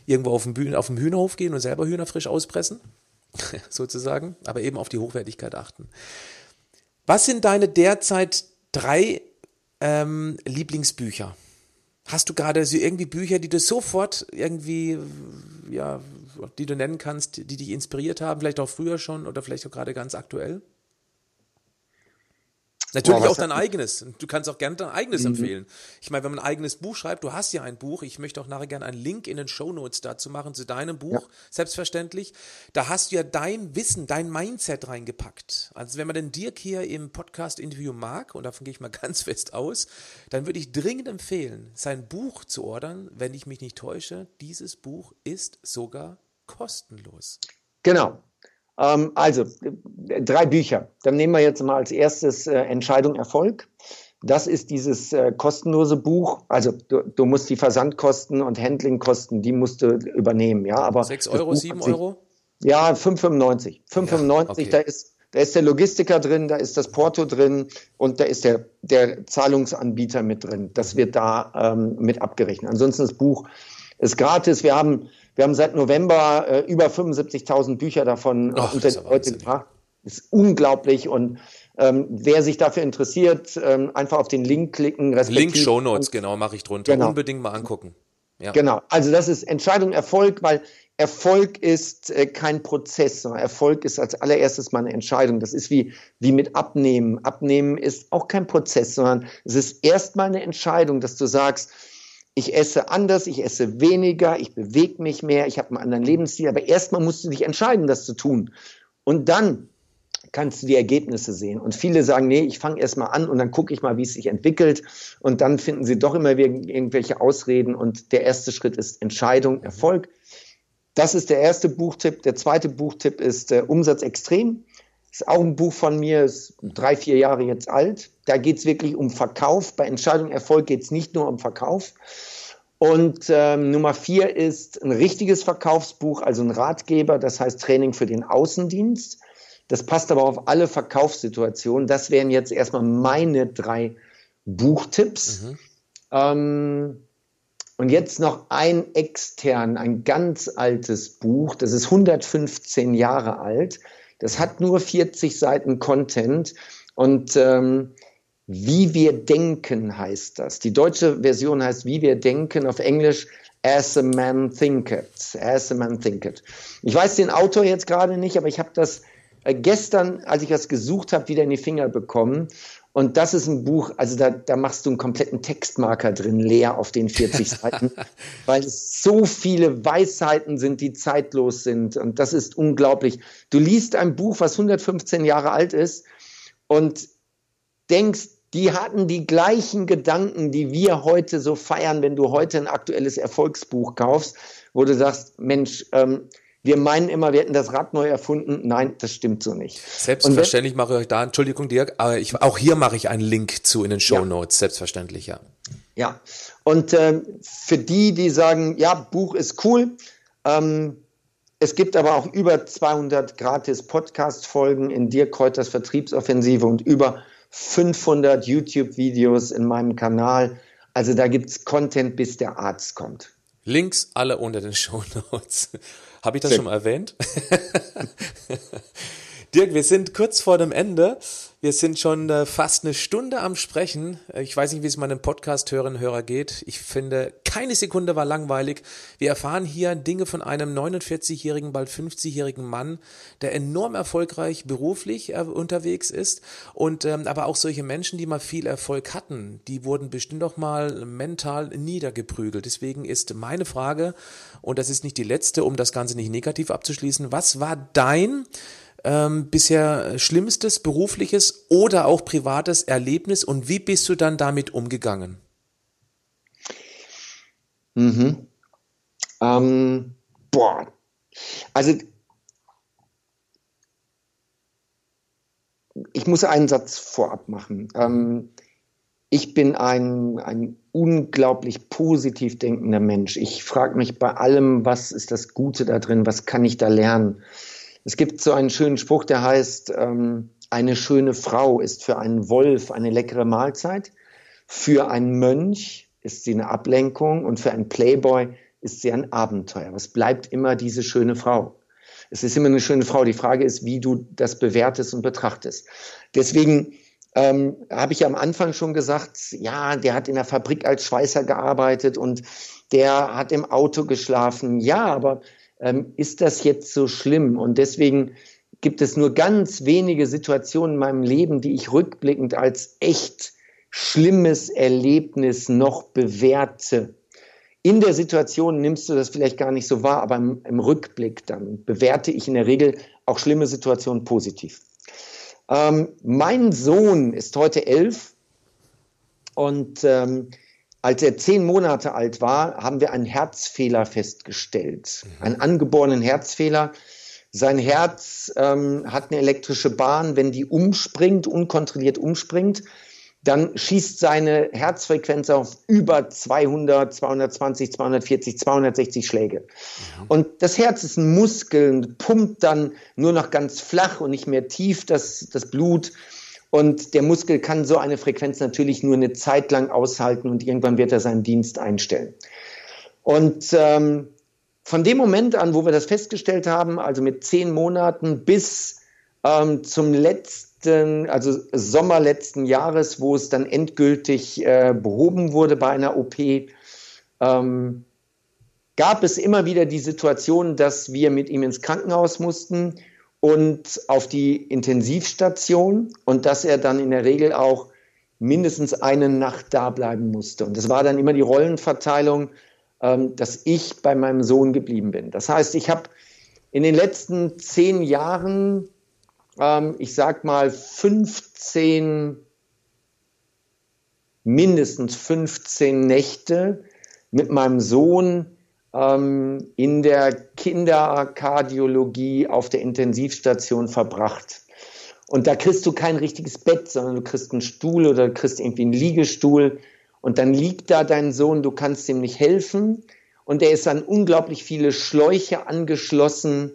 Irgendwo auf dem, Bühne, auf dem Hühnerhof gehen und selber Hühner frisch auspressen. sozusagen. Aber eben auf die Hochwertigkeit achten. Was sind deine derzeit drei ähm, Lieblingsbücher? Hast du gerade so irgendwie Bücher, die du sofort irgendwie, ja, die du nennen kannst, die dich inspiriert haben, vielleicht auch früher schon oder vielleicht auch gerade ganz aktuell? Natürlich oh, auch dein eigenes. Du kannst auch gerne dein eigenes mhm. empfehlen. Ich meine, wenn man ein eigenes Buch schreibt, du hast ja ein Buch, ich möchte auch nachher gerne einen Link in den Show Notes dazu machen zu deinem Buch, ja. selbstverständlich. Da hast du ja dein Wissen, dein Mindset reingepackt. Also wenn man den Dirk hier im Podcast-Interview mag, und davon gehe ich mal ganz fest aus, dann würde ich dringend empfehlen, sein Buch zu ordern, wenn ich mich nicht täusche. Dieses Buch ist sogar kostenlos. Genau. Ähm, also, drei Bücher. Dann nehmen wir jetzt mal als erstes äh, Entscheidung Erfolg. Das ist dieses äh, kostenlose Buch. Also du, du, musst die Versandkosten und Handlingkosten, die musst du übernehmen, ja. Aber 6 Euro, 7 Euro? Ja, 5,95. 5,95, ja, okay. da ist da ist der Logistiker drin, da ist das Porto drin und da ist der, der Zahlungsanbieter mit drin. Das wird da ähm, mit abgerechnet. Ansonsten das Buch ist gratis. Wir haben wir haben seit November äh, über 75.000 Bücher davon Ach, unter die Leute gebracht. Das ist unglaublich und ähm, wer sich dafür interessiert, ähm, einfach auf den Link klicken. Link Show Notes, genau, mache ich drunter. Genau. Unbedingt mal angucken. Ja. Genau, also das ist Entscheidung Erfolg, weil Erfolg ist äh, kein Prozess, sondern Erfolg ist als allererstes mal eine Entscheidung. Das ist wie, wie mit Abnehmen. Abnehmen ist auch kein Prozess, sondern es ist erstmal eine Entscheidung, dass du sagst, ich esse anders, ich esse weniger, ich bewege mich mehr, ich habe einen anderen Lebensstil, aber erstmal musst du dich entscheiden, das zu tun. Und dann kannst du die Ergebnisse sehen. Und viele sagen, nee, ich fange erstmal an und dann gucke ich mal, wie es sich entwickelt. Und dann finden sie doch immer irgendwelche Ausreden. Und der erste Schritt ist Entscheidung, Erfolg. Das ist der erste Buchtipp. Der zweite Buchtipp ist äh, Umsatz extrem. Ist auch ein Buch von mir, ist drei, vier Jahre jetzt alt. Da geht es wirklich um Verkauf. Bei Entscheidung Erfolg geht es nicht nur um Verkauf. Und ähm, Nummer vier ist ein richtiges Verkaufsbuch, also ein Ratgeber, das heißt Training für den Außendienst. Das passt aber auf alle Verkaufssituationen. Das wären jetzt erstmal meine drei Buchtipps. Mhm. Ähm, und jetzt noch ein extern, ein ganz altes Buch. Das ist 115 Jahre alt. Das hat nur 40 Seiten Content und ähm, wie wir denken heißt das. Die deutsche Version heißt Wie wir denken auf Englisch As a Man Thinketh. As a Man Thinketh. Ich weiß den Autor jetzt gerade nicht, aber ich habe das äh, gestern, als ich das gesucht habe, wieder in die Finger bekommen. Und das ist ein Buch, also da, da machst du einen kompletten Textmarker drin, leer auf den 40 Seiten, weil es so viele Weisheiten sind, die zeitlos sind. Und das ist unglaublich. Du liest ein Buch, was 115 Jahre alt ist und denkst, die hatten die gleichen Gedanken, die wir heute so feiern, wenn du heute ein aktuelles Erfolgsbuch kaufst, wo du sagst, Mensch, ähm, wir meinen immer, wir hätten das Rad neu erfunden. Nein, das stimmt so nicht. Selbstverständlich wenn, mache ich euch da, Entschuldigung Dirk, aber ich, auch hier mache ich einen Link zu in den Show Notes, ja. selbstverständlich, ja. Ja, und äh, für die, die sagen, ja, Buch ist cool, ähm, es gibt aber auch über 200 gratis Podcast-Folgen in Dirk Kräuters Vertriebsoffensive und über 500 YouTube-Videos in meinem Kanal. Also da gibt es Content, bis der Arzt kommt. Links alle unter den Show Notes. Habe ich das Sehr schon mal erwähnt? Dirk, wir sind kurz vor dem Ende. Wir sind schon äh, fast eine Stunde am Sprechen. Ich weiß nicht, wie es meinen Podcast-Hörerinnen und Hörer geht. Ich finde, keine Sekunde war langweilig. Wir erfahren hier Dinge von einem 49-jährigen, bald 50-jährigen Mann, der enorm erfolgreich beruflich äh, unterwegs ist. Und ähm, aber auch solche Menschen, die mal viel Erfolg hatten, die wurden bestimmt auch mal mental niedergeprügelt. Deswegen ist meine Frage, und das ist nicht die letzte, um das Ganze nicht negativ abzuschließen, was war dein ähm, bisher schlimmstes berufliches oder auch privates Erlebnis und wie bist du dann damit umgegangen? Mhm. Ähm, boah. Also ich muss einen Satz vorab machen. Ähm, ich bin ein, ein unglaublich positiv denkender Mensch. Ich frage mich bei allem, was ist das Gute da drin, was kann ich da lernen? Es gibt so einen schönen Spruch, der heißt, ähm, eine schöne Frau ist für einen Wolf eine leckere Mahlzeit, für einen Mönch ist sie eine Ablenkung und für einen Playboy ist sie ein Abenteuer. Was bleibt immer diese schöne Frau? Es ist immer eine schöne Frau. Die Frage ist, wie du das bewertest und betrachtest. Deswegen ähm, habe ich am Anfang schon gesagt, ja, der hat in der Fabrik als Schweißer gearbeitet und der hat im Auto geschlafen. Ja, aber ähm, ist das jetzt so schlimm? Und deswegen gibt es nur ganz wenige Situationen in meinem Leben, die ich rückblickend als echt schlimmes Erlebnis noch bewerte. In der Situation nimmst du das vielleicht gar nicht so wahr, aber im, im Rückblick dann bewerte ich in der Regel auch schlimme Situationen positiv. Ähm, mein Sohn ist heute elf und ähm, als er zehn Monate alt war, haben wir einen Herzfehler festgestellt, einen angeborenen Herzfehler. Sein Herz ähm, hat eine elektrische Bahn, wenn die umspringt, unkontrolliert umspringt, dann schießt seine Herzfrequenz auf über 200, 220, 240, 260 Schläge. Mhm. Und das Herz ist ein Muskel und pumpt dann nur noch ganz flach und nicht mehr tief das, das Blut. Und der Muskel kann so eine Frequenz natürlich nur eine Zeit lang aushalten und irgendwann wird er seinen Dienst einstellen. Und ähm, von dem Moment an, wo wir das festgestellt haben, also mit zehn Monaten bis ähm, zum letzten also Sommer letzten Jahres, wo es dann endgültig äh, behoben wurde bei einer OP, ähm, gab es immer wieder die Situation, dass wir mit ihm ins Krankenhaus mussten und auf die Intensivstation und dass er dann in der Regel auch mindestens eine Nacht da bleiben musste. Und das war dann immer die Rollenverteilung, ähm, dass ich bei meinem Sohn geblieben bin. Das heißt, ich habe in den letzten zehn Jahren ähm, ich sag mal, 15, mindestens 15 Nächte mit meinem Sohn ähm, in der Kinderkardiologie auf der Intensivstation verbracht. Und da kriegst du kein richtiges Bett, sondern du kriegst einen Stuhl oder du kriegst irgendwie einen Liegestuhl. Und dann liegt da dein Sohn, du kannst ihm nicht helfen. Und er ist an unglaublich viele Schläuche angeschlossen.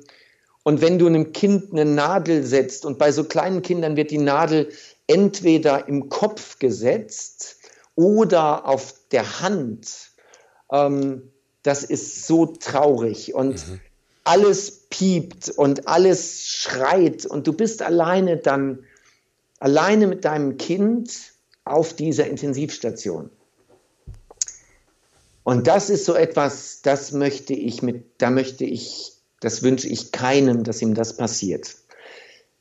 Und wenn du einem Kind eine Nadel setzt, und bei so kleinen Kindern wird die Nadel entweder im Kopf gesetzt oder auf der Hand, ähm, das ist so traurig. Und mhm. alles piept und alles schreit und du bist alleine dann, alleine mit deinem Kind auf dieser Intensivstation. Und das ist so etwas, das möchte ich mit, da möchte ich das wünsche ich keinem, dass ihm das passiert.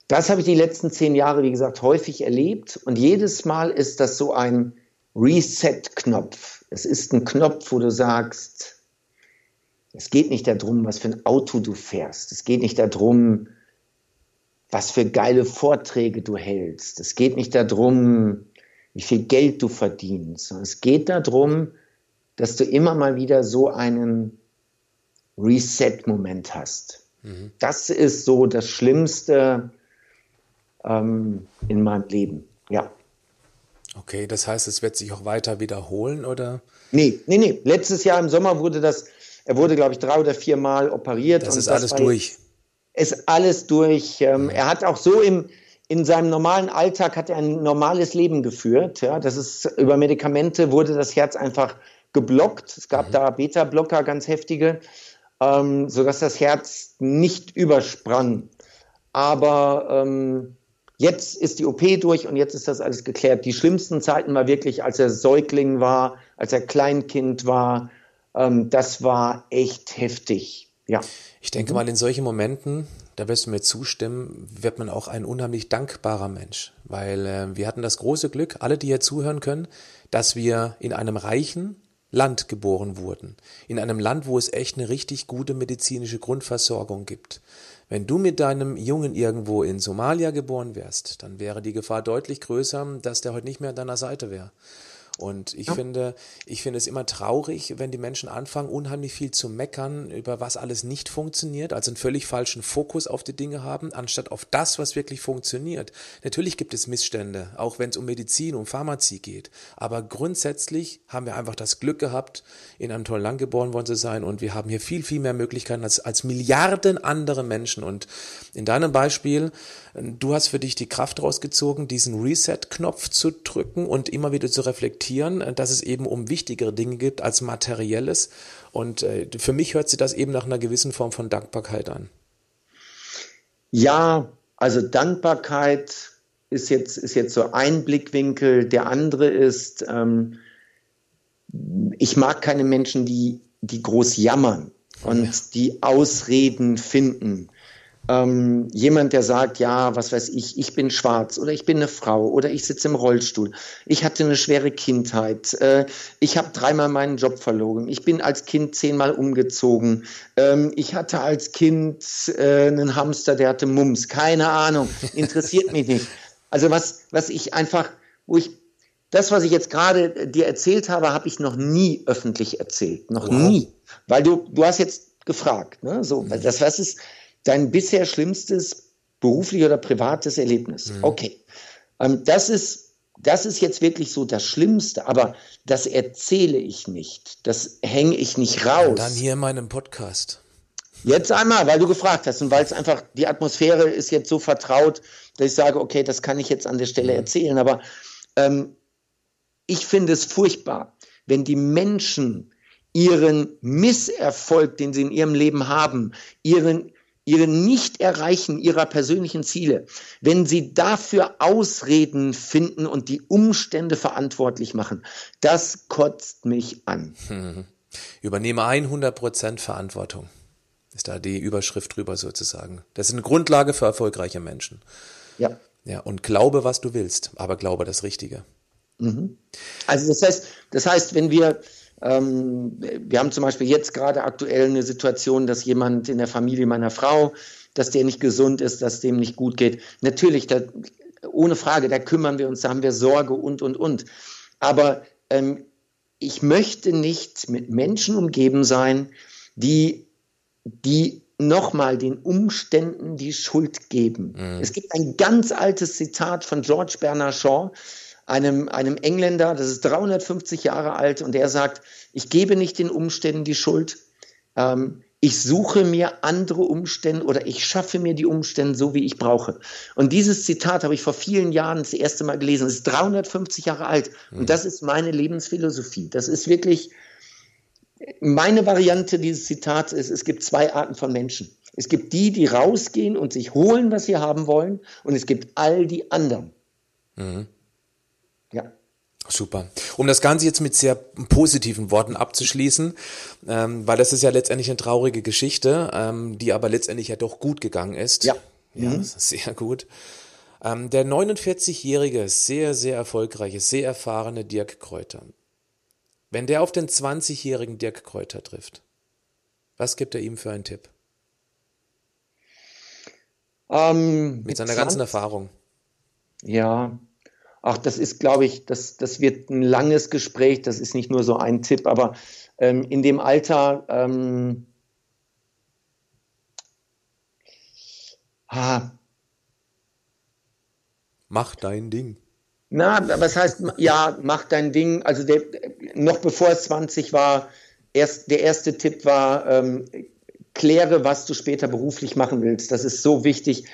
Das habe ich die letzten zehn Jahre, wie gesagt, häufig erlebt. Und jedes Mal ist das so ein Reset-Knopf. Es ist ein Knopf, wo du sagst, es geht nicht darum, was für ein Auto du fährst. Es geht nicht darum, was für geile Vorträge du hältst. Es geht nicht darum, wie viel Geld du verdienst. Es geht darum, dass du immer mal wieder so einen Reset-Moment hast. Mhm. Das ist so das Schlimmste ähm, in meinem Leben, ja. Okay, das heißt, es wird sich auch weiter wiederholen, oder? Nee, nee, nee. Letztes Jahr im Sommer wurde das, er wurde, glaube ich, drei oder vier Mal operiert. Das ist das alles durch. Ist alles durch. Ähm. Er hat auch so im, in seinem normalen Alltag hat er ein normales Leben geführt. Ja, das ist über Medikamente wurde das Herz einfach geblockt. Es gab mhm. da Beta-Blocker, ganz heftige ähm, sodass das Herz nicht übersprang. Aber ähm, jetzt ist die OP durch und jetzt ist das alles geklärt. Die schlimmsten Zeiten war wirklich, als er Säugling war, als er Kleinkind war. Ähm, das war echt heftig. Ja. Ich denke mal, in solchen Momenten, da wirst du mir zustimmen, wird man auch ein unheimlich dankbarer Mensch. Weil äh, wir hatten das große Glück, alle, die hier zuhören können, dass wir in einem reichen, Land geboren wurden, in einem Land, wo es echt eine richtig gute medizinische Grundversorgung gibt. Wenn du mit deinem Jungen irgendwo in Somalia geboren wärst, dann wäre die Gefahr deutlich größer, dass der heute nicht mehr an deiner Seite wäre. Und ich ja. finde, ich finde es immer traurig, wenn die Menschen anfangen, unheimlich viel zu meckern, über was alles nicht funktioniert, also einen völlig falschen Fokus auf die Dinge haben, anstatt auf das, was wirklich funktioniert. Natürlich gibt es Missstände, auch wenn es um Medizin, um Pharmazie geht. Aber grundsätzlich haben wir einfach das Glück gehabt, in einem tollen Land geboren worden zu sein und wir haben hier viel, viel mehr Möglichkeiten als, als Milliarden andere Menschen. Und in deinem Beispiel, du hast für dich die Kraft rausgezogen, diesen Reset-Knopf zu drücken und immer wieder zu reflektieren, akzeptieren, äh, dass es eben um wichtigere Dinge gibt als materielles. Und äh, für mich hört sich das eben nach einer gewissen Form von Dankbarkeit an. Ja, also Dankbarkeit ist jetzt, ist jetzt so ein Blickwinkel. Der andere ist, ähm, ich mag keine Menschen, die, die groß jammern und ja. die Ausreden finden. Ähm, jemand, der sagt, ja, was weiß ich, ich bin schwarz oder ich bin eine Frau oder ich sitze im Rollstuhl, ich hatte eine schwere Kindheit, äh, ich habe dreimal meinen Job verloren, ich bin als Kind zehnmal umgezogen, ähm, ich hatte als Kind äh, einen Hamster, der hatte Mums, keine Ahnung, interessiert mich nicht. Also was, was ich einfach, wo ich das, was ich jetzt gerade dir erzählt habe, habe ich noch nie öffentlich erzählt. Noch wow. nie. Weil du, du hast jetzt gefragt, ne? So, das, was ist, dein bisher schlimmstes berufliches oder privates Erlebnis. Mhm. Okay. Ähm, das ist, das ist jetzt wirklich so das Schlimmste, aber das erzähle ich nicht. Das hänge ich nicht raus. dann hier in meinem Podcast. Jetzt einmal, weil du gefragt hast und weil es einfach, die Atmosphäre ist jetzt so vertraut, dass ich sage, okay, das kann ich jetzt an der Stelle mhm. erzählen. Aber ähm, ich finde es furchtbar, wenn die Menschen ihren Misserfolg, den sie in ihrem Leben haben, ihren, ihre Nicht-Erreichen ihrer persönlichen Ziele, wenn sie dafür Ausreden finden und die Umstände verantwortlich machen, das kotzt mich an. Hm. Übernehme 100% Verantwortung. Ist da die Überschrift drüber sozusagen. Das ist eine Grundlage für erfolgreiche Menschen. Ja. Ja, und glaube, was du willst, aber glaube das Richtige. Mhm. Also das heißt, das heißt, wenn wir ähm, wir haben zum Beispiel jetzt gerade aktuell eine Situation, dass jemand in der Familie meiner Frau, dass der nicht gesund ist, dass dem nicht gut geht. Natürlich, da, ohne Frage, da kümmern wir uns, da haben wir Sorge und, und, und. Aber ähm, ich möchte nicht mit Menschen umgeben sein, die, die nochmal den Umständen die Schuld geben. Mhm. Es gibt ein ganz altes Zitat von George Bernard Shaw, einem, einem Engländer, das ist 350 Jahre alt, und der sagt, ich gebe nicht den Umständen die Schuld, ähm, ich suche mir andere Umstände oder ich schaffe mir die Umstände so, wie ich brauche. Und dieses Zitat habe ich vor vielen Jahren das erste Mal gelesen. Es ist 350 Jahre alt. Und mhm. das ist meine Lebensphilosophie. Das ist wirklich meine Variante dieses Zitats ist, es gibt zwei Arten von Menschen. Es gibt die, die rausgehen und sich holen, was sie haben wollen. Und es gibt all die anderen. Mhm. Ja. Super. Um das Ganze jetzt mit sehr positiven Worten abzuschließen, ähm, weil das ist ja letztendlich eine traurige Geschichte, ähm, die aber letztendlich ja doch gut gegangen ist. Ja. Ja, mhm. sehr gut. Ähm, der 49-jährige, sehr, sehr erfolgreiche, sehr erfahrene Dirk Kräuter. Wenn der auf den 20-jährigen Dirk Kräuter trifft, was gibt er ihm für einen Tipp? Ähm, mit, seiner 20? ganzen Erfahrung. Ja, Ach, das ist, glaube ich, das, das wird ein langes Gespräch, das ist nicht nur so ein Tipp, aber ähm, in dem Alter, ähm, ah, mach dein Ding. Na, was heißt, ja, mach dein Ding. Also der, noch bevor es 20 war, erst, der erste Tipp war, ähm, kläre, was du später beruflich machen willst. Das ist so wichtig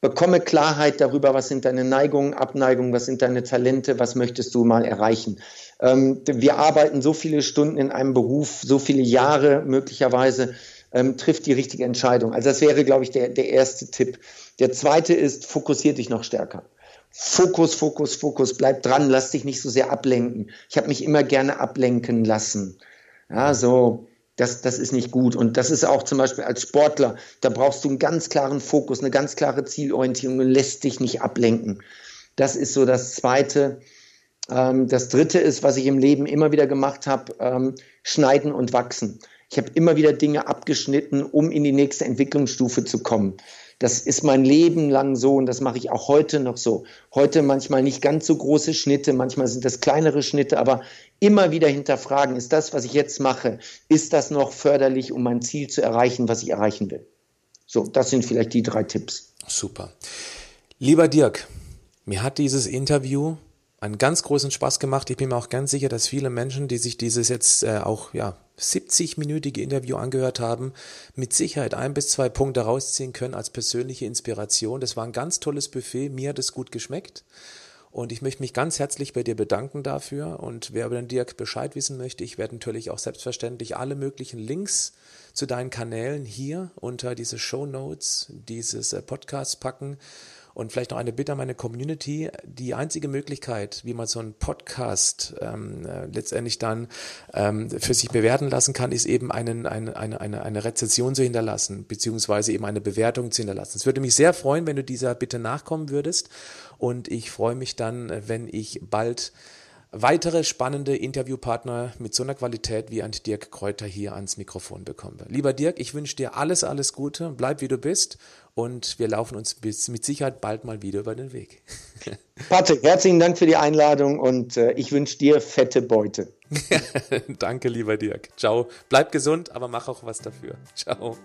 bekomme Klarheit darüber, was sind deine Neigungen, Abneigungen, was sind deine Talente, was möchtest du mal erreichen. Ähm, wir arbeiten so viele Stunden in einem Beruf, so viele Jahre möglicherweise, ähm, trifft die richtige Entscheidung. Also das wäre, glaube ich, der, der erste Tipp. Der zweite ist, fokussier dich noch stärker. Fokus, Fokus, Fokus, bleib dran, lass dich nicht so sehr ablenken. Ich habe mich immer gerne ablenken lassen. Ja, so das, das ist nicht gut. Und das ist auch zum Beispiel als Sportler, da brauchst du einen ganz klaren Fokus, eine ganz klare Zielorientierung und lässt dich nicht ablenken. Das ist so das Zweite. Ähm, das Dritte ist, was ich im Leben immer wieder gemacht habe, ähm, schneiden und wachsen. Ich habe immer wieder Dinge abgeschnitten, um in die nächste Entwicklungsstufe zu kommen. Das ist mein Leben lang so und das mache ich auch heute noch so. Heute manchmal nicht ganz so große Schnitte, manchmal sind das kleinere Schnitte, aber immer wieder hinterfragen, ist das, was ich jetzt mache, ist das noch förderlich, um mein Ziel zu erreichen, was ich erreichen will? So, das sind vielleicht die drei Tipps. Super. Lieber Dirk, mir hat dieses Interview einen ganz großen Spaß gemacht. Ich bin mir auch ganz sicher, dass viele Menschen, die sich dieses jetzt äh, auch ja 70-minütige Interview angehört haben, mit Sicherheit ein bis zwei Punkte rausziehen können als persönliche Inspiration. Das war ein ganz tolles Buffet. Mir hat es gut geschmeckt. Und ich möchte mich ganz herzlich bei dir bedanken dafür. Und wer über den Dirk Bescheid wissen möchte, ich werde natürlich auch selbstverständlich alle möglichen Links zu deinen Kanälen hier unter diese Show Notes dieses äh, Podcasts packen. Und vielleicht noch eine Bitte an meine Community. Die einzige Möglichkeit, wie man so einen Podcast ähm, äh, letztendlich dann ähm, für sich bewerten lassen kann, ist eben einen, eine, eine, eine, eine Rezension zu hinterlassen, beziehungsweise eben eine Bewertung zu hinterlassen. Es würde mich sehr freuen, wenn du dieser Bitte nachkommen würdest. Und ich freue mich dann, wenn ich bald weitere spannende Interviewpartner mit so einer Qualität wie ein Dirk Kräuter hier ans Mikrofon bekomme. Lieber Dirk, ich wünsche dir alles, alles Gute, bleib wie du bist und wir laufen uns bis, mit Sicherheit bald mal wieder über den Weg. Patrick, herzlichen Dank für die Einladung und äh, ich wünsche dir fette Beute. Danke, lieber Dirk. Ciao. Bleib gesund, aber mach auch was dafür. Ciao.